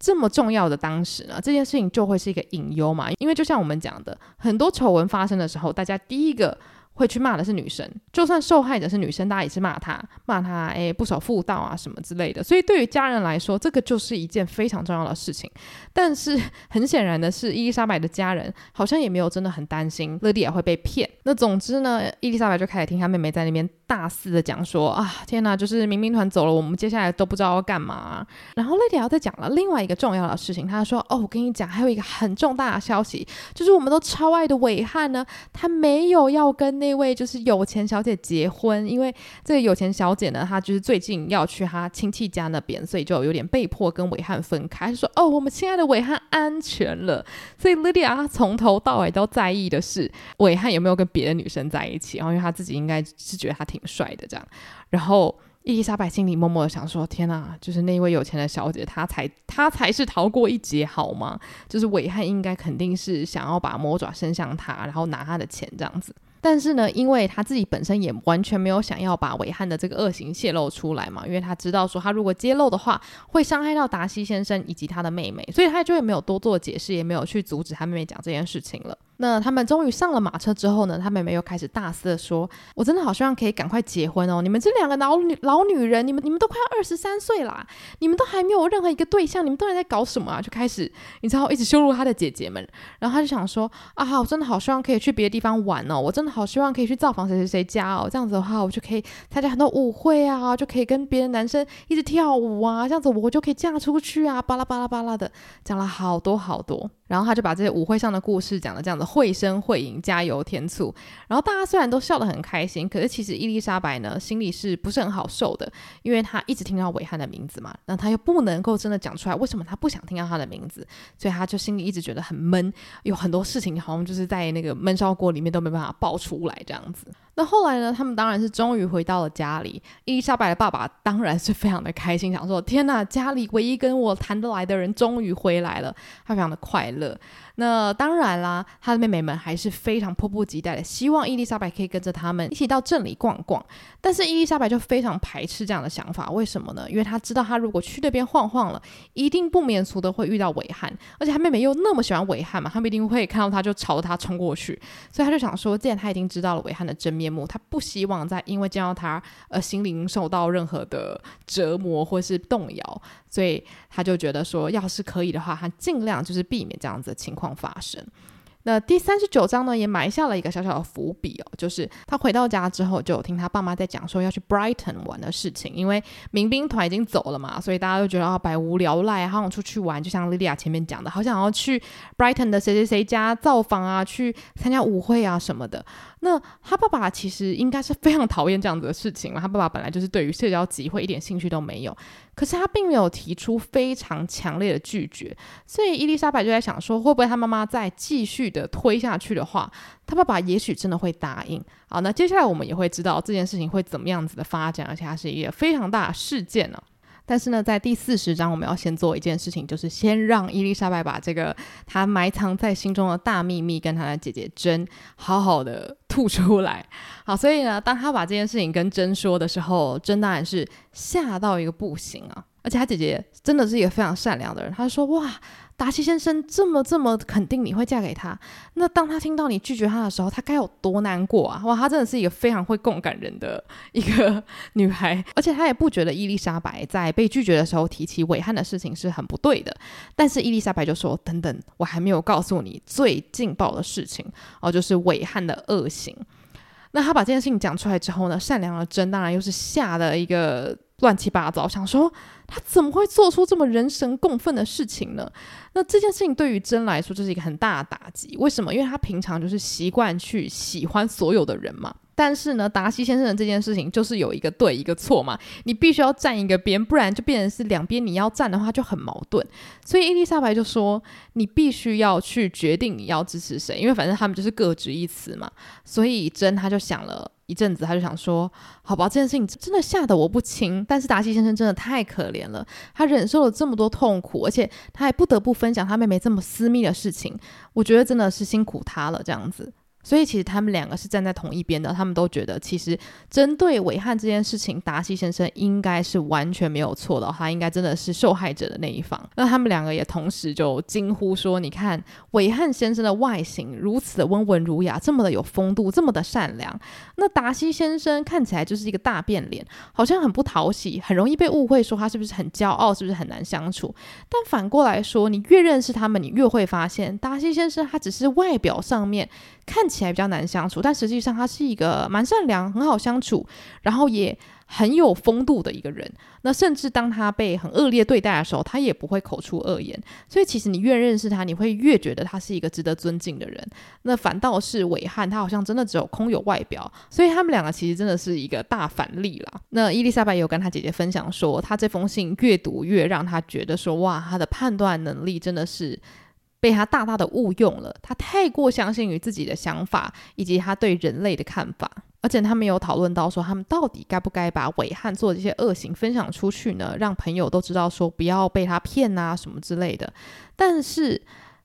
这么重要的当时呢，这件事情就会是一个隐忧嘛，因为就像我们讲的，很多丑闻发生的时候，大家第一个。会去骂的是女生，就算受害者是女生，大家也是骂她，骂她诶不守妇道啊什么之类的。所以对于家人来说，这个就是一件非常重要的事情。但是 很显然的是，伊丽莎白的家人好像也没有真的很担心乐蒂亚会被骗。那总之呢，伊丽莎白就开始听她妹妹在那边大肆的讲说啊，天哪，就是民兵团走了，我们接下来都不知道要干嘛。然后乐蒂亚再讲了另外一个重要的事情，她说哦，我跟你讲，还有一个很重大的消息，就是我们都超爱的伟汉呢，他没有要跟。那位就是有钱小姐结婚，因为这个有钱小姐呢，她就是最近要去她亲戚家那边，所以就有点被迫跟韦汉分开。她说：“哦，我们亲爱的韦汉安全了。”所以莉迪亚她从头到尾都在意的是韦汉有没有跟别的女生在一起，然后因为她自己应该是觉得他挺帅的这样。然后伊丽莎白心里默默的想说：“天哪，就是那位有钱的小姐，她才她才是逃过一劫好吗？就是韦汉应该肯定是想要把魔爪伸向她，然后拿她的钱这样子。”但是呢，因为他自己本身也完全没有想要把韦汉的这个恶行泄露出来嘛，因为他知道说他如果揭露的话，会伤害到达西先生以及他的妹妹，所以他就也没有多做解释，也没有去阻止他妹妹讲这件事情了。那他们终于上了马车之后呢，他妹妹又开始大肆的说：“我真的好希望可以赶快结婚哦！你们这两个老女老女人，你们你们都快要二十三岁啦，你们都还没有任何一个对象，你们到底在搞什么啊？”就开始你知道一直羞辱他的姐姐们，然后他就想说：“啊，我真的好希望可以去别的地方玩哦，我真的好希望可以去造访谁谁谁家哦，这样子的话我就可以参加很多舞会啊，就可以跟别的男生一直跳舞啊，这样子我就可以嫁出去啊，巴拉巴拉巴拉的讲了好多好多。”然后他就把这些舞会上的故事讲得这样子绘声绘影，加油添醋。然后大家虽然都笑得很开心，可是其实伊丽莎白呢，心里是不是很好受的？因为她一直听到韦翰的名字嘛，那她又不能够真的讲出来为什么她不想听到他的名字，所以她就心里一直觉得很闷，有很多事情好像就是在那个闷烧锅里面都没办法爆出来这样子。那后来呢，他们当然是终于回到了家里。伊丽莎白的爸爸当然是非常的开心，想说：天哪，家里唯一跟我谈得来的人终于回来了，他非常的快乐。那当然啦，他的妹妹们还是非常迫不及待的，希望伊丽莎白可以跟着他们一起到镇里逛逛。但是伊丽莎白就非常排斥这样的想法，为什么呢？因为她知道，她如果去那边晃晃了，一定不免俗的会遇到韦翰，而且她妹妹又那么喜欢韦翰嘛，他们一定会看到他就朝着他冲过去。所以他就想说，既然他已经知道了韦翰的真面目，他不希望再因为见到他而心灵受到任何的折磨或是动摇，所以他就觉得说，要是可以的话，他尽量就是避免这样子的情况。发生。那第三十九章呢，也埋下了一个小小的伏笔哦，就是他回到家之后，就有听他爸妈在讲说要去 Brighton 玩的事情，因为民兵团已经走了嘛，所以大家都觉得啊，百无聊赖，好想出去玩，就像莉莉亚前面讲的，好想要去 Brighton 的谁谁谁家造访啊，去参加舞会啊什么的。那他爸爸其实应该是非常讨厌这样子的事情，他爸爸本来就是对于社交集会一点兴趣都没有。可是他并没有提出非常强烈的拒绝，所以伊丽莎白就在想说，会不会他妈妈再继续的推下去的话，他爸爸也许真的会答应。好，那接下来我们也会知道这件事情会怎么样子的发展，而且它是一个非常大的事件呢。但是呢，在第四十章，我们要先做一件事情，就是先让伊丽莎白把这个她埋藏在心中的大秘密跟她的姐姐珍好好的吐出来。好，所以呢，当她把这件事情跟珍说的时候，珍当然是吓到一个不行啊。而且她姐姐真的是一个非常善良的人，她说：“哇。”达西先生这么这么肯定你会嫁给他，那当他听到你拒绝他的时候，他该有多难过啊！哇，他真的是一个非常会共感人的一个女孩，而且他也不觉得伊丽莎白在被拒绝的时候提起韦翰的事情是很不对的。但是伊丽莎白就说：“等等，我还没有告诉你最劲爆的事情哦，就是韦翰的恶行。”那他把这件事情讲出来之后呢，善良的珍当然又是吓了一个乱七八糟，想说。他怎么会做出这么人神共愤的事情呢？那这件事情对于珍来说就是一个很大的打击。为什么？因为他平常就是习惯去喜欢所有的人嘛。但是呢，达西先生的这件事情就是有一个对一个错嘛，你必须要站一个边，不然就变成是两边你要站的话就很矛盾。所以伊丽莎白就说：“你必须要去决定你要支持谁，因为反正他们就是各执一词嘛。”所以珍他就想了。一阵子，他就想说：“好吧，这件事情真的吓得我不轻。但是达西先生真的太可怜了，他忍受了这么多痛苦，而且他还不得不分享他妹妹这么私密的事情。我觉得真的是辛苦他了。这样子，所以其实他们两个是站在同一边的，他们都觉得其实针对韦翰这件事情，达西先生应该是完全没有错的，他应该真的是受害者的那一方。那他们两个也同时就惊呼说：“你看，韦翰先生的外形如此的温文儒雅，这么的有风度，这么的善良，那达西先生看起来就是一个大变脸，好像很不讨喜，很容易被误会说他是不是很骄傲，是不是很难相处。但反过来说，你越认识他们，你越会发现达西先生他只是外表上面。”看起来比较难相处，但实际上他是一个蛮善良、很好相处，然后也很有风度的一个人。那甚至当他被很恶劣对待的时候，他也不会口出恶言。所以其实你越认识他，你会越觉得他是一个值得尊敬的人。那反倒是伟汉，他好像真的只有空有外表。所以他们两个其实真的是一个大反例啦。那伊丽莎白也有跟他姐姐分享说，他这封信越读越让他觉得说，哇，他的判断能力真的是。被他大大的误用了，他太过相信于自己的想法以及他对人类的看法，而且他们有讨论到说，他们到底该不该把韦汉做这些恶行分享出去呢？让朋友都知道说不要被他骗啊什么之类的，但是。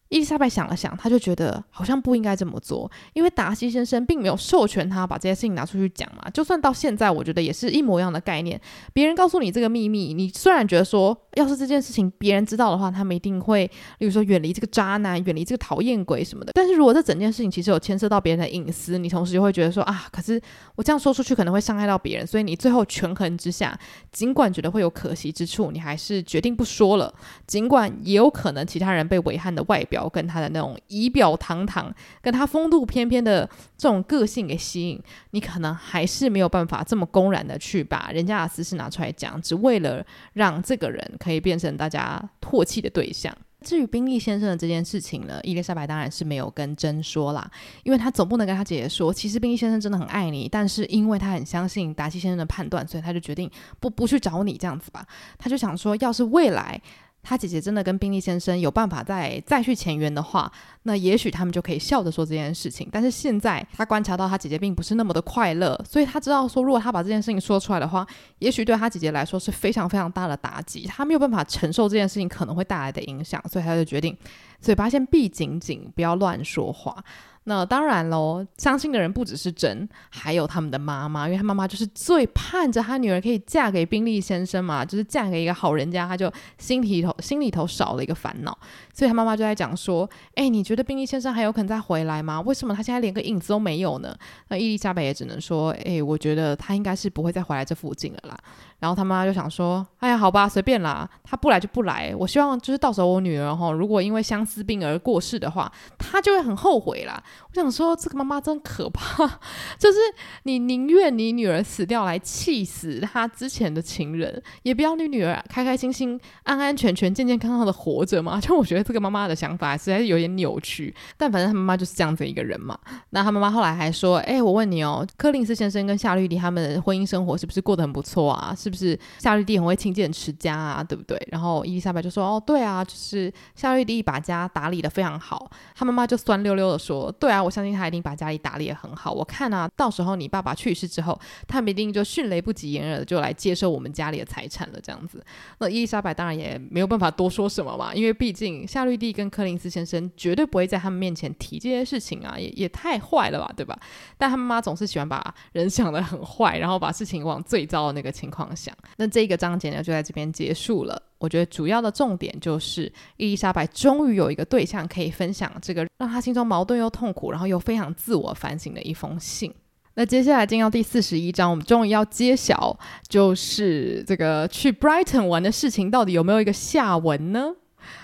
伊丽莎白想了想，她就觉得好像不应该这么做，因为达西先生并没有授权他把这些事情拿出去讲嘛。就算到现在，我觉得也是一模一样的概念。别人告诉你这个秘密，你虽然觉得说，要是这件事情别人知道的话，他们一定会，例如说远离这个渣男，远离这个讨厌鬼什么的。但是如果这整件事情其实有牵涉到别人的隐私，你同时就会觉得说啊，可是我这样说出去可能会伤害到别人，所以你最后权衡之下，尽管觉得会有可惜之处，你还是决定不说了。尽管也有可能其他人被韦汉的外表。跟他的那种仪表堂堂，跟他风度翩翩的这种个性给吸引，你可能还是没有办法这么公然的去把人家的私事拿出来讲，只为了让这个人可以变成大家唾弃的对象。至于宾利先生的这件事情呢，伊丽莎白当然是没有跟真说啦，因为她总不能跟她姐姐说，其实宾利先生真的很爱你，但是因为他很相信达西先生的判断，所以他就决定不不去找你这样子吧。他就想说，要是未来。他姐姐真的跟宾利先生有办法再再续前缘的话，那也许他们就可以笑着说这件事情。但是现在他观察到他姐姐并不是那么的快乐，所以他知道说，如果他把这件事情说出来的话，也许对他姐姐来说是非常非常大的打击，他没有办法承受这件事情可能会带来的影响，所以他就决定嘴巴先闭紧紧，不要乱说话。那当然喽，相信的人不只是珍，还有他们的妈妈，因为他妈妈就是最盼着他女儿可以嫁给宾利先生嘛，就是嫁给一个好人家，他就心里头心里头少了一个烦恼，所以他妈妈就在讲说，哎，你觉得宾利先生还有可能再回来吗？为什么他现在连个影子都没有呢？那伊丽莎白也只能说，哎，我觉得他应该是不会再回来这附近了啦。然后他妈妈就想说：“哎呀，好吧，随便啦，他不来就不来。我希望就是到时候我女儿哈，如果因为相思病而过世的话，她就会很后悔啦。”我想说，这个妈妈真可怕，就是你宁愿你女儿死掉来气死她之前的情人，也不要你女儿开开心心、安安全全、健健康康的活着嘛。就我觉得这个妈妈的想法实在是有点扭曲，但反正他妈妈就是这样子一个人嘛。那他妈妈后来还说：“哎，我问你哦，柯林斯先生跟夏绿蒂他们的婚姻生活是不是过得很不错啊？是？”是不是夏绿蒂很会勤俭持家啊，对不对？然后伊丽莎白就说：“哦，对啊，就是夏绿蒂把家打理得非常好。”他妈妈就酸溜溜的说：“对啊，我相信他一定把家里打理得很好。我看啊，到时候你爸爸去世之后，他们一定就迅雷不及掩耳的就来接收我们家里的财产了。这样子，那伊丽莎白当然也没有办法多说什么嘛，因为毕竟夏绿蒂跟柯林斯先生绝对不会在他们面前提这些事情啊，也也太坏了吧，对吧？但他妈妈总是喜欢把人想得很坏，然后把事情往最糟的那个情况。想，那这个章节呢，就在这边结束了。我觉得主要的重点就是伊丽莎白终于有一个对象可以分享这个让她心中矛盾又痛苦，然后又非常自我反省的一封信。那接下来进到第四十一章，我们终于要揭晓，就是这个去 Brighton 玩的事情到底有没有一个下文呢？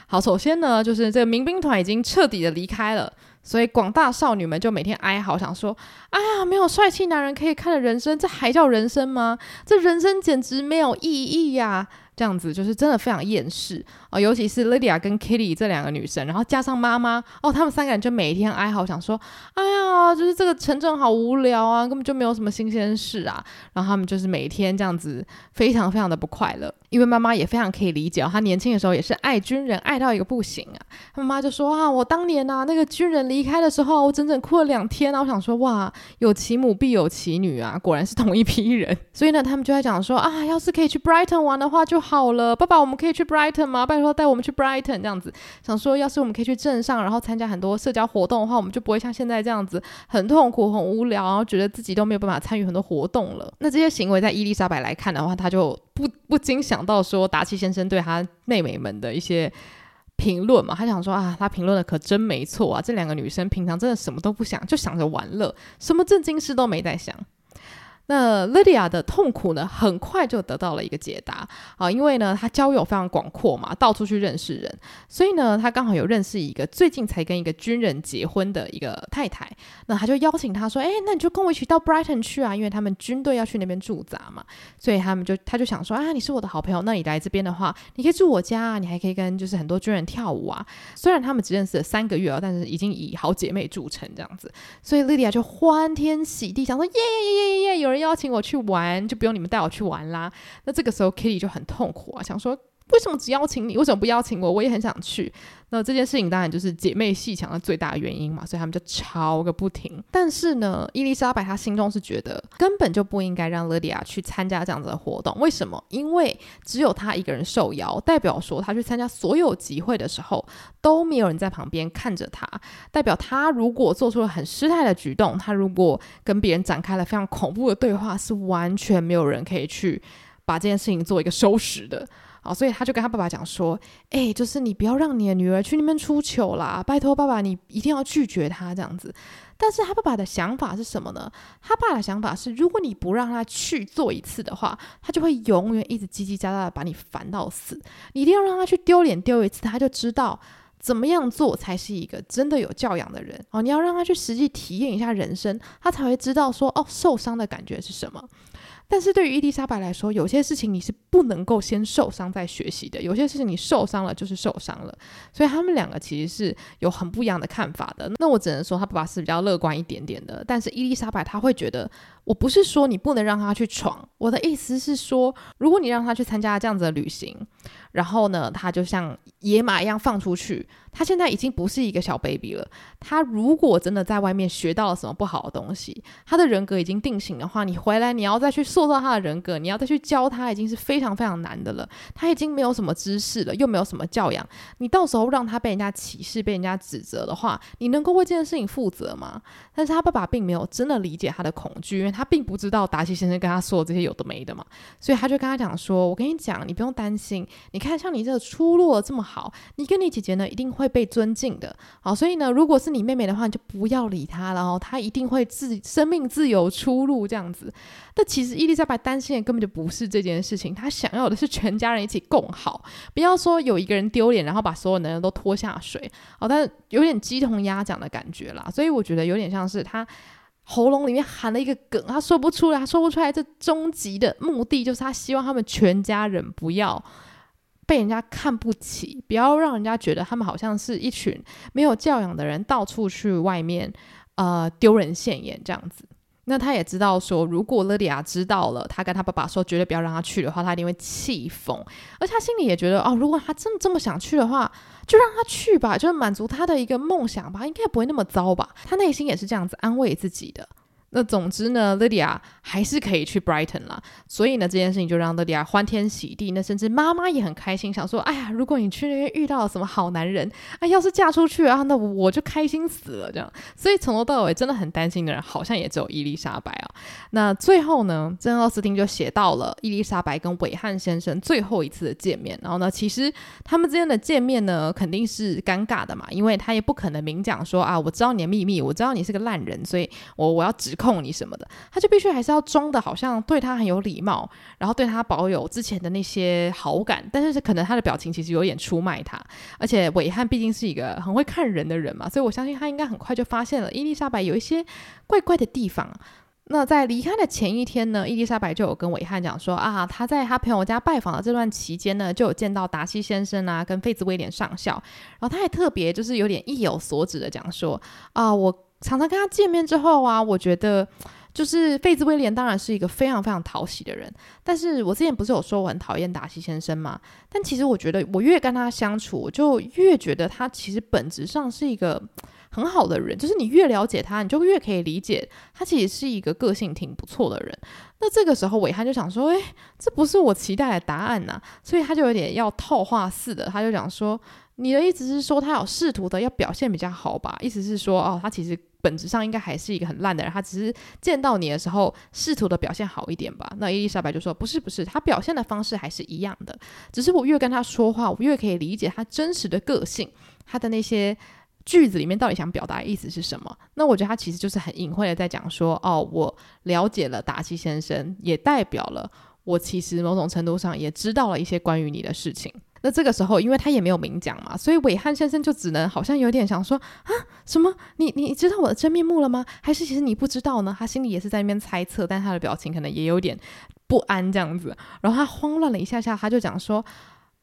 好，首先呢，就是这个民兵团已经彻底的离开了。所以广大少女们就每天哀嚎，想说：“哎呀，没有帅气男人可以看的人生，这还叫人生吗？这人生简直没有意义呀！”这样子就是真的非常厌世啊，尤其是 Lydia 跟 Kitty 这两个女生，然后加上妈妈哦，他们三个人就每一天哀嚎，想说：“哎呀，就是这个城镇好无聊啊，根本就没有什么新鲜事啊。”然后他们就是每一天这样子，非常非常的不快乐。因为妈妈也非常可以理解，她年轻的时候也是爱军人，爱到一个不行啊。她妈妈就说啊，我当年啊，那个军人离开的时候，我整整哭了两天啊。我想说哇，有其母必有其女啊，果然是同一批人。所以呢，他们就在讲说啊，要是可以去 Brighton 玩的话就好了，爸爸，我们可以去 Brighton 吗？拜托带我们去 Brighton 这样子。想说，要是我们可以去镇上，然后参加很多社交活动的话，我们就不会像现在这样子很痛苦、很无聊，然后觉得自己都没有办法参与很多活动了。那这些行为在伊丽莎白来看的话，她就不不禁想到说，达西先生对他妹妹们的一些。评论嘛，他想说啊，他评论的可真没错啊，这两个女生平常真的什么都不想，就想着玩乐，什么正经事都没在想。那 Lydia 的痛苦呢，很快就得到了一个解答。啊，因为呢，她交友非常广阔嘛，到处去认识人，所以呢，她刚好有认识一个最近才跟一个军人结婚的一个太太，那他就邀请她说，哎，那你就跟我一起到 Brighton 去啊，因为他们军队要去那边驻扎嘛，所以他们就他就想说啊，你是我的好朋友，那你来这边的话，你可以住我家啊，你还可以跟就是很多军人跳舞啊。虽然他们只认识了三个月啊，但是已经以好姐妹著称这样子，所以 Lydia 就欢天喜地想说，耶耶耶耶耶，有人。邀请我去玩，就不用你们带我去玩啦。那这个时候，Kitty 就很痛苦啊，想说为什么只邀请你，为什么不邀请我？我也很想去。那这件事情当然就是姐妹戏墙的最大原因嘛，所以他们就吵个不停。但是呢，伊丽莎白她心中是觉得根本就不应该让 Lydia 去参加这样子的活动。为什么？因为只有她一个人受邀，代表说她去参加所有集会的时候都没有人在旁边看着她，代表她如果做出了很失态的举动，她如果跟别人展开了非常恐怖的对话，是完全没有人可以去把这件事情做一个收拾的。哦，所以他就跟他爸爸讲说：“哎、就是你不要让你的女儿去那边出糗啦，拜托爸爸，你一定要拒绝她这样子。”但是他爸爸的想法是什么呢？他爸爸的想法是，如果你不让他去做一次的话，他就会永远一直叽叽喳喳的把你烦到死。你一定要让他去丢脸丢一次，他就知道怎么样做才是一个真的有教养的人。哦，你要让他去实际体验一下人生，他才会知道说，哦，受伤的感觉是什么。但是对于伊丽莎白来说，有些事情你是不能够先受伤再学习的。有些事情你受伤了就是受伤了，所以他们两个其实是有很不一样的看法的。那我只能说他爸爸是比较乐观一点点的，但是伊丽莎白她会觉得，我不是说你不能让他去闯，我的意思是说，如果你让他去参加这样子的旅行，然后呢，他就像野马一样放出去。他现在已经不是一个小 baby 了。他如果真的在外面学到了什么不好的东西，他的人格已经定型的话，你回来你要再去塑造他的人格，你要再去教他，已经是非常非常难的了。他已经没有什么知识了，又没有什么教养，你到时候让他被人家歧视、被人家指责的话，你能够为这件事情负责吗？但是他爸爸并没有真的理解他的恐惧，因为他并不知道达西先生跟他说的这些有的没的嘛，所以他就跟他讲说：“我跟你讲，你不用担心，你看像你这个出落这么好，你跟你姐姐呢一定会。”被尊敬的，好，所以呢，如果是你妹妹的话，你就不要理她，然后她一定会自生命自由出路这样子。但其实伊丽莎白担心的根本就不是这件事情，她想要的是全家人一起共好，不要说有一个人丢脸，然后把所有的人都拖下水。好，但有点鸡同鸭讲的感觉啦，所以我觉得有点像是她喉咙里面含了一个梗，她说不出来，她说不出来。这终极的目的就是她希望他们全家人不要。被人家看不起，不要让人家觉得他们好像是一群没有教养的人，到处去外面呃丢人现眼这样子。那他也知道说，如果乐迪亚知道了，他跟他爸爸说绝对不要让他去的话，他一定会气疯。而且他心里也觉得哦，如果他真的这么想去的话，就让他去吧，就是满足他的一个梦想吧，应该不会那么糟吧。他内心也是这样子安慰自己的。那总之呢，Lydia 还是可以去 Brighton 啦。所以呢，这件事情就让 Lydia 欢天喜地。那甚至妈妈也很开心，想说：“哎呀，如果你去那边遇到了什么好男人，哎，要是嫁出去啊，那我就开心死了。”这样，所以从头到尾真的很担心的人，好像也只有伊丽莎白啊。那最后呢，珍·奥斯汀就写到了伊丽莎白跟韦翰先生最后一次的见面。然后呢，其实他们之间的见面呢，肯定是尴尬的嘛，因为他也不可能明讲说啊，我知道你的秘密，我知道你是个烂人，所以我我要指控。控你什么的，他就必须还是要装的好像对他很有礼貌，然后对他保有之前的那些好感，但是可能他的表情其实有点出卖他。而且韦翰毕竟是一个很会看人的人嘛，所以我相信他应该很快就发现了伊丽莎白有一些怪怪的地方。那在离开的前一天呢，伊丽莎白就有跟韦翰讲说啊，他在他朋友家拜访的这段期间呢，就有见到达西先生啊，跟费兹威廉上校，然后他还特别就是有点意有所指的讲说啊，我。常常跟他见面之后啊，我觉得就是费兹威廉当然是一个非常非常讨喜的人，但是我之前不是有说我很讨厌达西先生吗？但其实我觉得我越跟他相处，我就越觉得他其实本质上是一个很好的人，就是你越了解他，你就越可以理解他其实是一个个性挺不错的人。那这个时候，韦翰就想说：“诶，这不是我期待的答案呐、”所以他就有点要套话似的，他就讲说：“你的意思是说，他有试图的要表现比较好吧？意思是说，哦，他其实。”本质上应该还是一个很烂的人，他只是见到你的时候试图的表现好一点吧。那伊丽莎白就说：“不是，不是，他表现的方式还是一样的，只是我越跟他说话，我越可以理解他真实的个性，他的那些句子里面到底想表达的意思是什么。那我觉得他其实就是很隐晦的在讲说：哦，我了解了达西先生，也代表了我其实某种程度上也知道了一些关于你的事情。”那这个时候，因为他也没有明讲嘛，所以伟汉先生就只能好像有点想说啊，什么？你你知道我的真面目了吗？还是其实你不知道呢？他心里也是在那边猜测，但他的表情可能也有点不安这样子。然后他慌乱了一下下，他就讲说。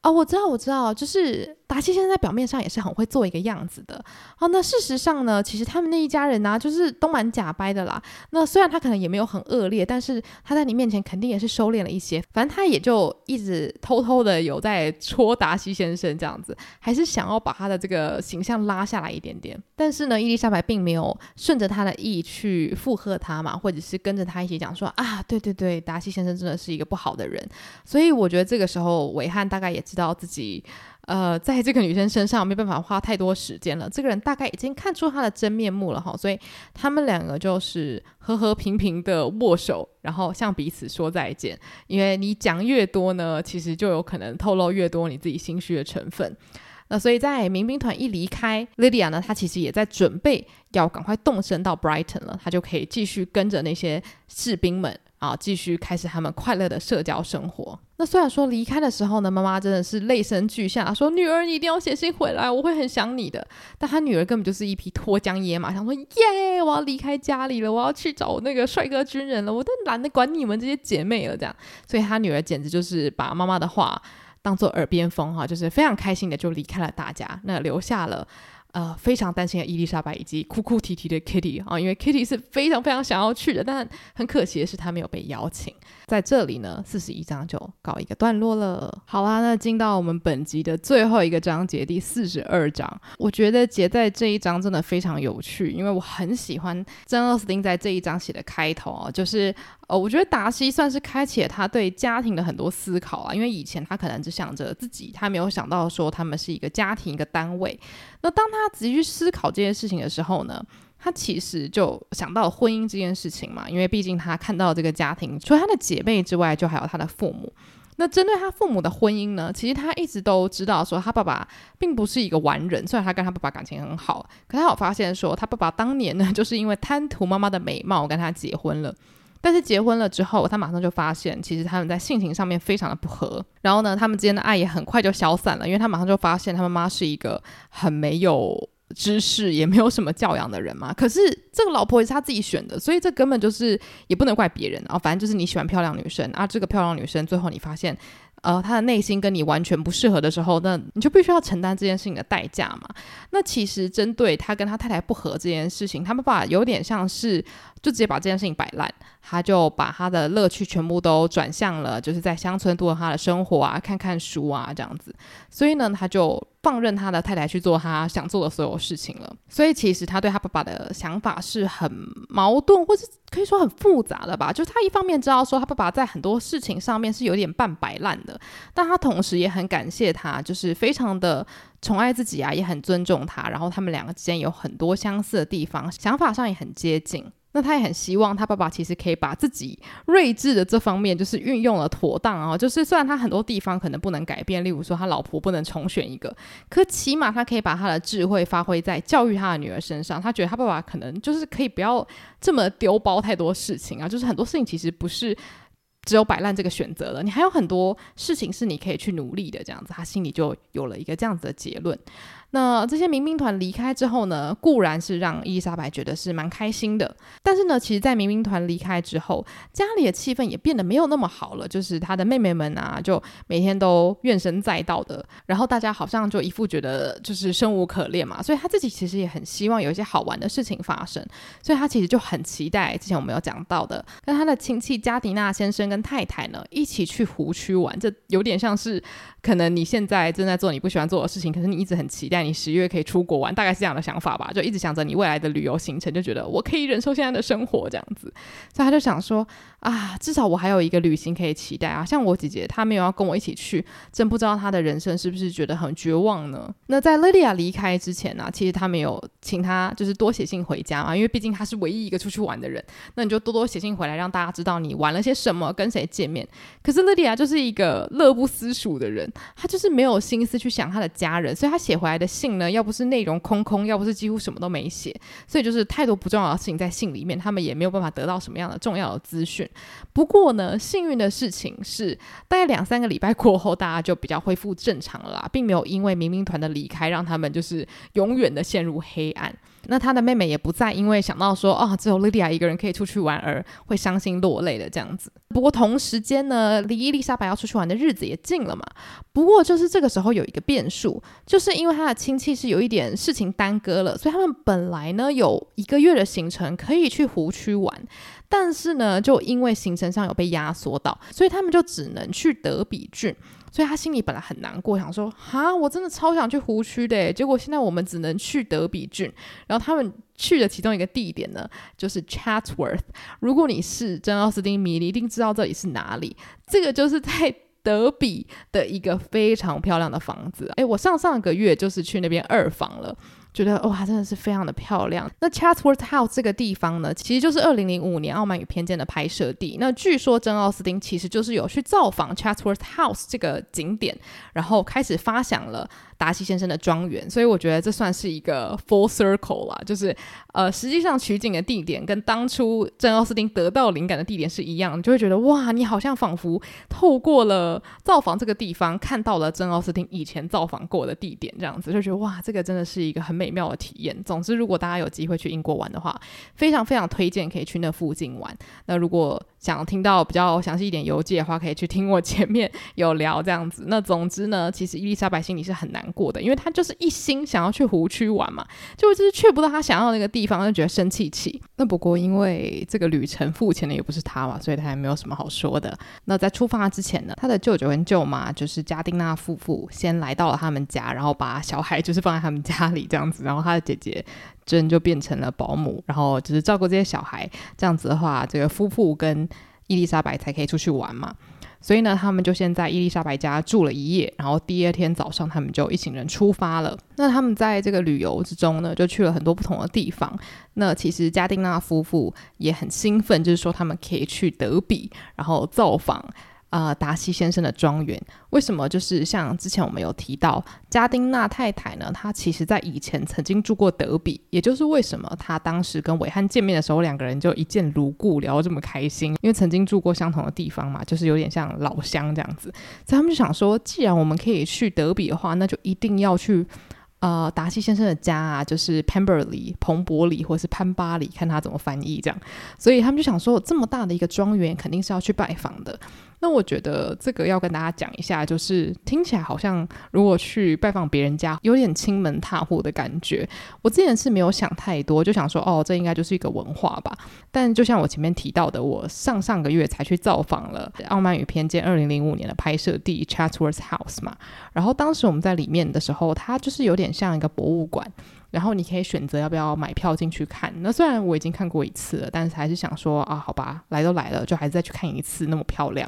哦，我知道，我知道，就是达西先生在表面上也是很会做一个样子的。哦，那事实上呢，其实他们那一家人呢、就是都蛮假掰的啦。那虽然他可能也没有很恶劣，但是他在你面前肯定也是收敛了一些。反正他也就一直偷偷的有在戳达西先生这样子，还是想要把他的这个形象拉下来一点点。但是呢，伊丽莎白并没有顺着他的意去附和他嘛，或者是跟着他一起讲说啊，对对对，达西先生真的是一个不好的人。所以我觉得这个时候韦翰大概也。知道自己，呃，在这个女生身上没办法花太多时间了。这个人大概已经看出她的真面目了哈，所以他们两个就是和和平平的握手，然后向彼此说再见。因为你讲越多呢，其实就有可能透露越多你自己心虚的成分。那所以在民兵团一离开，Lydia 呢，她其实也在准备要赶快动身到 Brighton 了，她就可以继续跟着那些士兵们。啊，继续开始他们快乐的社交生活。那虽然说离开的时候呢，妈妈真的是泪声俱下，说女儿你一定要写信回来，我会很想你的。但她女儿根本就是一匹脱缰野马，想说耶，我要离开家里了，我要去找那个帅哥军人了，我都懒得管你们这些姐妹了。这样，所以她女儿简直就是把妈妈的话当做耳边风哈，就是非常开心的就离开了大家，那留下了。呃，非常担心的伊丽莎白以及哭哭啼啼的 Kitty 啊，因为 Kitty 是非常非常想要去的，但很可惜的是她没有被邀请。在这里呢，四十一章就告一个段落了。好啦，那进到我们本集的最后一个章节，第四十二章。我觉得结在这一章真的非常有趣，因为我很喜欢珍奥斯汀在这一章写的开头哦，就是。呃，我觉得达西算是开启了他对家庭的很多思考啊，因为以前他可能只想着自己，他没有想到说他们是一个家庭一个单位。那当他仔细思考这件事情的时候呢，他其实就想到了婚姻这件事情嘛，因为毕竟他看到这个家庭，除了他的姐妹之外，就还有他的父母。那针对他父母的婚姻呢，其实他一直都知道说他爸爸并不是一个完人，虽然他跟他爸爸感情很好，可他有发现说他爸爸当年呢，就是因为贪图妈妈的美貌跟他结婚了。但是结婚了之后，他马上就发现，其实他们在性情上面非常的不合。然后呢，他们之间的爱也很快就消散了，因为他马上就发现他妈妈是一个很没有知识，也没有什么教养的人嘛。可是这个老婆也是他自己选的，所以这根本就是也不能怪别人啊。反正就是你喜欢漂亮女生啊，这个漂亮女生最后你发现。呃，他的内心跟你完全不适合的时候，那你就必须要承担这件事情的代价嘛。那其实针对他跟他太太不和这件事情，他爸爸有点像是就直接把这件事情摆烂，他就把他的乐趣全部都转向了，就是在乡村度过他的生活啊，看看书啊这样子。所以呢，他就放任他的太太去做他想做的所有事情了。所以其实他对他爸爸的想法是很矛盾，或是可以说很复杂的吧。就是他一方面知道说他爸爸在很多事情上面是有点半摆烂的。但他同时也很感谢他，就是非常的宠爱自己啊，也很尊重他。然后他们两个之间有很多相似的地方，想法上也很接近。那他也很希望他爸爸其实可以把自己睿智的这方面就是运用了妥当啊。就是虽然他很多地方可能不能改变，例如说他老婆不能重选一个，可起码他可以把他的智慧发挥在教育他的女儿身上。他觉得他爸爸可能就是可以不要这么丢包太多事情啊，就是很多事情其实不是。只有摆烂这个选择了，你还有很多事情是你可以去努力的，这样子，他心里就有了一个这样子的结论。那这些民兵团离开之后呢，固然是让伊丽莎白觉得是蛮开心的，但是呢，其实，在民兵团离开之后，家里的气氛也变得没有那么好了。就是他的妹妹们啊，就每天都怨声载道的，然后大家好像就一副觉得就是生无可恋嘛，所以他自己其实也很希望有一些好玩的事情发生，所以他其实就很期待之前我们有讲到的，跟他的亲戚加迪纳先生跟太太呢一起去湖区玩，这有点像是可能你现在正在做你不喜欢做的事情，可是你一直很期待。你十月可以出国玩，大概是这样的想法吧，就一直想着你未来的旅游行程，就觉得我可以忍受现在的生活这样子，所以他就想说啊，至少我还有一个旅行可以期待啊。像我姐姐，她没有要跟我一起去，真不知道她的人生是不是觉得很绝望呢？那在莉莉亚离开之前呢、其实她没有请她就是多写信回家嘛，因为毕竟她是唯一一个出去玩的人，那你就多多写信回来，让大家知道你玩了些什么，跟谁见面。可是莉莉亚就是一个乐不思蜀的人，她就是没有心思去想她的家人，所以她写回来的信呢，要不是内容空空，要不是几乎什么都没写，所以就是太多不重要的事情在信里面，他们也没有办法得到什么样的重要的资讯。不过呢，幸运的事情是，大概两三个礼拜过后，大家就比较恢复正常了啦，并没有因为民兵团的离开，让他们就是永远的陷入黑暗。那他的妹妹也不再因为想到说啊、哦，只有莉莉亚一个人可以出去玩而会伤心落泪的这样子。不过同时间呢，离伊丽莎白要出去玩的日子也近了嘛。不过就是这个时候有一个变数，就是因为他的亲戚是有一点事情耽搁了，所以他们本来呢有一个月的行程可以去湖区玩，但是呢就因为行程上有被压缩到，所以他们就只能去德比郡。所以他心里本来很难过，想说哈，我真的超想去湖区的，结果现在我们只能去德比郡。然后他们去的其中一个地点呢，就是 Chatsworth。如果你是珍奥斯汀迷，你一定知道这里是哪里。这个就是在德比的一个非常漂亮的房子。诶，我上上个月就是去那边二房了。觉得哇，真的是非常的漂亮。那 Chatsworth House 这个地方呢，其实就是二零零五年《傲慢与偏见》的拍摄地。那据说真奥斯汀其实就是有去造访 Chatsworth House 这个景点，然后开始发想了达西先生的庄园。所以我觉得这算是一个 full circle 啦，就是呃，实际上取景的地点跟当初珍奥斯汀得到灵感的地点是一样，你就会觉得哇，你好像仿佛透过了造访这个地方，看到了珍奥斯汀以前造访过的地点，这样子就觉得哇，这个真的是一个很。美妙的体验。总之，如果大家有机会去英国玩的话，非常非常推荐可以去那附近玩。那如果想听到比较详细一点游记的话，可以去听我前面有聊这样子。那总之呢，其实伊丽莎白心里是很难过的，因为她就是一心想要去湖区玩嘛，就就是去不到她想要的那个地方，就觉得生气气。那不过因为这个旅程付钱的也不是她嘛，所以她也没有什么好说的。那在出发之前呢，她的舅舅跟舅妈就是加丁纳夫妇先来到了他们家，然后把小孩就是放在他们家里这样子，然后她的姐姐。珍就变成了保姆，然后就是照顾这些小孩。这样子的话，这个夫妇跟伊丽莎白才可以出去玩嘛。所以呢，他们就先在伊丽莎白家住了一夜，然后第二天早上他们就一行人出发了。那他们在这个旅游之中呢，就去了很多不同的地方。那其实加丁纳夫妇也很兴奋，就是说他们可以去德比，然后造访。啊、达西先生的庄园为什么？就是像之前我们有提到，加丁纳太太呢，她其实在以前曾经住过德比，也就是为什么她当时跟韦翰见面的时候，两个人就一见如故，聊得这么开心，因为曾经住过相同的地方嘛，就是有点像老乡这样子。所以他们就想说，既然我们可以去德比的话，那就一定要去。呃，达西先生的家啊，就是 Pemberley 彭伯里，或是潘巴里，看他怎么翻译这样。所以他们就想说，这么大的一个庄园，肯定是要去拜访的。那我觉得这个要跟大家讲一下，就是听起来好像如果去拜访别人家，有点亲门踏户的感觉。我之前是没有想太多，就想说，哦，这应该就是一个文化吧。但就像我前面提到的，我上上个月才去造访了《傲慢与偏见》二零零五年的拍摄地 Chatsworth House 嘛。然后当时我们在里面的时候，它就是有点。像一个博物馆，然后你可以选择要不要买票进去看。那虽然我已经看过一次了，但是还是想说啊，好吧，来都来了，就还是再去看一次，那么漂亮。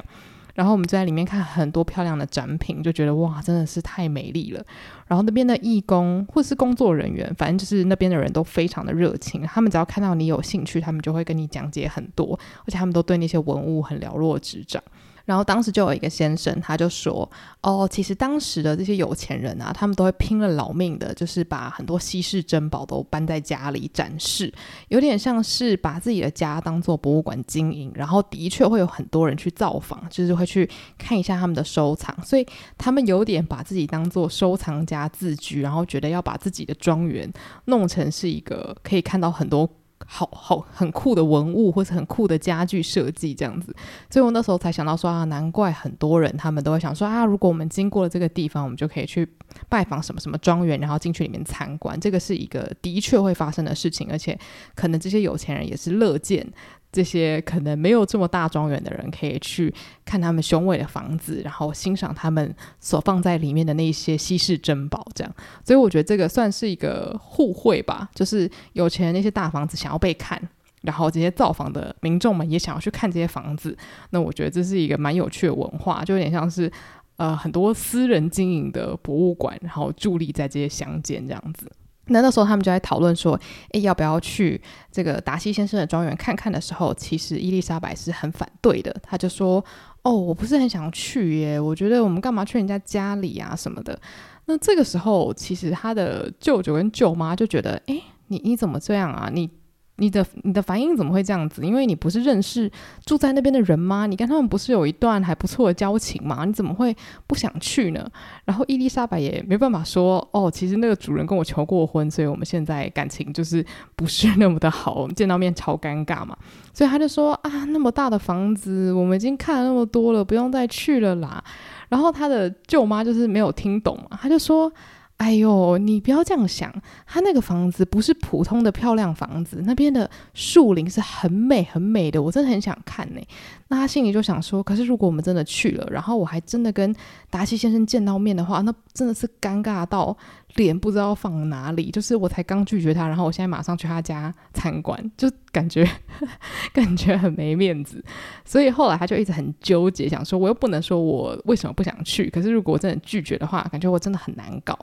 然后我们就在里面看很多漂亮的展品，就觉得哇，真的是太美丽了。然后那边的义工或是工作人员，反正就是那边的人都非常的热情。他们只要看到你有兴趣，他们就会跟你讲解很多，而且他们都对那些文物很了若指掌。然后当时就有一个先生，他就说：“哦，其实当时的这些有钱人啊，他们都会拼了老命的，就是把很多稀世珍宝都搬在家里展示，有点像是把自己的家当做博物馆经营。然后的确会有很多人去造访，就是会去看一下他们的收藏，所以他们有点把自己当做收藏家自居，然后觉得要把自己的庄园弄成是一个可以看到很多。”好好很酷的文物，或是很酷的家具设计这样子，所以我那时候才想到说啊，难怪很多人他们都会想说啊，如果我们经过了这个地方，我们就可以去拜访什么什么庄园，然后进去里面参观，这个是一个的确会发生的事情，而且可能这些有钱人也是乐见这些可能没有这么大庄园的人，可以去看他们雄伟的房子，然后欣赏他们所放在里面的那些稀世珍宝，这样。所以我觉得这个算是一个互惠吧，就是有钱的那些大房子想要被看，然后这些造访的民众们也想要去看这些房子。那我觉得这是一个蛮有趣的文化，就有点像是呃很多私人经营的博物馆，然后伫立在这些乡间这样子。那那时候他们就在讨论说，诶，要不要去这个达西先生的庄园看看的时候，其实伊丽莎白是很反对的。他就说，哦，我不是很想去耶，我觉得我们干嘛去人家家里啊什么的。那这个时候，其实他的舅舅跟舅妈就觉得，诶，你你怎么这样啊？你。你的你的反应怎么会这样子？因为你不是认识住在那边的人吗？你跟他们不是有一段还不错的交情吗？你怎么会不想去呢？然后伊丽莎白也没办法说哦，其实那个主人跟我求过婚，所以我们现在感情就是不是那么的好，我们见到面超尴尬嘛。所以他就说啊，那么大的房子，我们已经看了那么多了，不用再去了啦。然后他的舅妈就是没有听懂嘛，他就说。哎呦，你不要这样想，他那个房子不是普通的漂亮房子，那边的树林是很美很美的，我真的很想看呢。那他心里就想说，可是如果我们真的去了，然后我还真的跟达西先生见到面的话，那真的是尴尬到脸不知道放哪里。就是我才刚拒绝他，然后我现在马上去他家参观，就感觉 感觉很没面子。所以后来他就一直很纠结，想说我又不能说我为什么不想去，可是如果我真的拒绝的话，感觉我真的很难搞。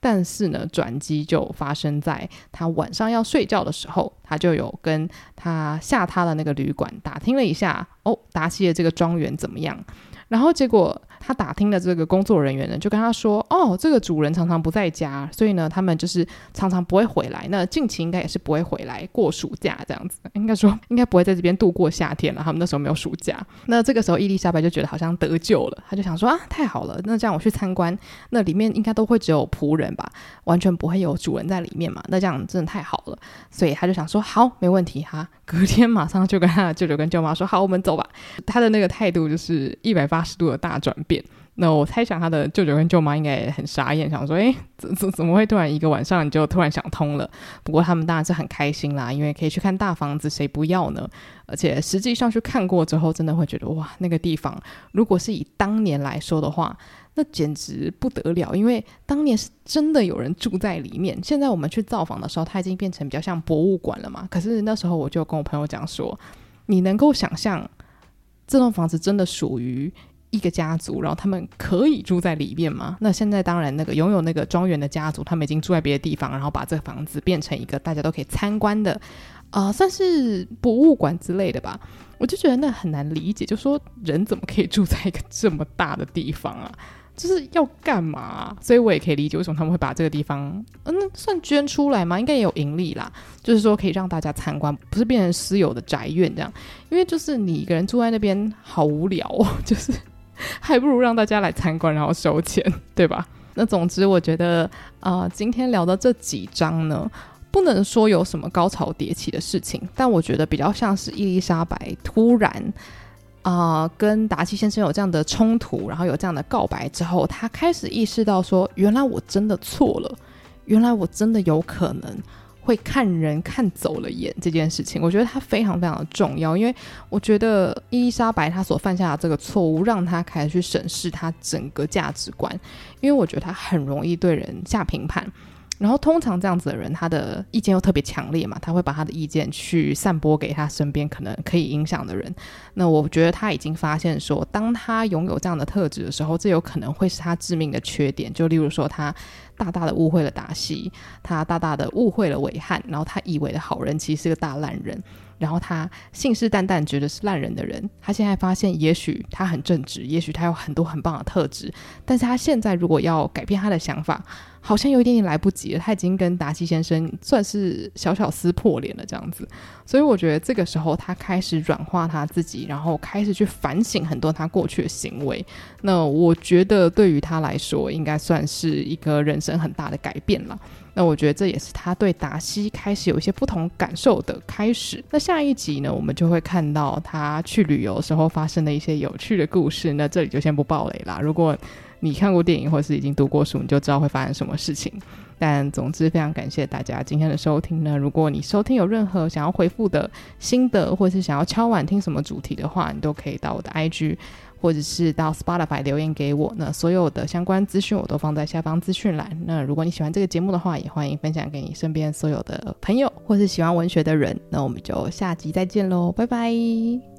但是呢，转机就发生在他晚上要睡觉的时候，他就有跟他下榻的那个旅馆打听了一下，哦，达西的这个庄园怎么样？然后结果。他打听的这个工作人员呢，就跟他说：“哦，这个主人常常不在家，所以呢，他们就是常常不会回来。那近期应该也是不会回来过暑假这样子，应该说应该不会在这边度过夏天了。他们那时候没有暑假。那这个时候，伊丽莎白就觉得好像得救了，他就想说啊，太好了，那这样我去参观，那里面应该都会只有仆人吧，完全不会有主人在里面嘛。那这样真的太好了，所以他就想说好，没问题哈。隔天马上就跟他的舅舅跟舅妈说好，我们走吧。他的那个态度就是一百八十度的大转变。”那我猜想他的舅舅跟舅妈应该也很傻眼，想说：“诶，怎怎怎么会突然一个晚上你就突然想通了？”不过他们当然是很开心啦，因为可以去看大房子，谁不要呢？而且实际上去看过之后，真的会觉得哇，那个地方如果是以当年来说的话，那简直不得了，因为当年是真的有人住在里面。现在我们去造访的时候，它已经变成比较像博物馆了嘛。可是那时候我就跟我朋友讲说，你能够想象这栋房子真的属于一个家族，然后他们可以住在里面吗？那现在当然，那个拥有那个庄园的家族，他们已经住在别的地方，然后把这个房子变成一个大家都可以参观的，啊、算是博物馆之类的吧。我就觉得那很难理解，就说人怎么可以住在一个这么大的地方啊？就是要干嘛？所以我也可以理解为什么他们会把这个地方，嗯，算捐出来吗？应该也有盈利啦，就是说可以让大家参观，不是变成私有的宅院这样。因为就是你一个人住在那边好无聊哦，就是。还不如让大家来参观，然后收钱，对吧？那总之，我觉得啊、今天聊的这几章呢，不能说有什么高潮迭起的事情，但我觉得比较像是伊丽莎白突然、呃，跟达西先生有这样的冲突，然后有这样的告白之后，他开始意识到说，原来我真的错了，原来我真的有可能。会看人看走了眼这件事情，我觉得他非常非常的重要，因为我觉得伊丽莎白她所犯下的这个错误，让她开始去审视她整个价值观，因为我觉得她很容易对人下评判。然后通常这样子的人，他的意见又特别强烈嘛，他会把他的意见去散播给他身边可能可以影响的人。那我觉得他已经发现说，当他拥有这样的特质的时候，这有可能会是他致命的缺点。就例如说，他大大的误会了达西，他大大的误会了韦汉，然后他以为的好人其实是个大烂人。然后他信誓旦旦觉得是烂人的人，他现在发现，也许他很正直，也许他有很多很棒的特质，但是他现在如果要改变他的想法，好像有一点点来不及了。他已经跟达西先生算是小小撕破脸了这样子，所以我觉得这个时候他开始软化他自己，然后开始去反省很多他过去的行为。那我觉得对于他来说，应该算是一个人生很大的改变了。那我觉得这也是他对达西开始有一些不同感受的开始。那下一集呢，我们就会看到他去旅游时候发生的一些有趣的故事。那这里就先不爆雷啦。如果你看过电影或是已经读过书，你就知道会发生什么事情。但总之，非常感谢大家今天的收听呢。如果你收听有任何想要回复的心得，或是想要敲碗听什么主题的话，你都可以到我的 IG，或者是到 Spotify 留言给我。那所有的相关资讯我都放在下方资讯栏。那如果你喜欢这个节目的话，也欢迎分享给你身边所有的朋友，或是喜欢文学的人。那我们就下集再见喽，拜拜。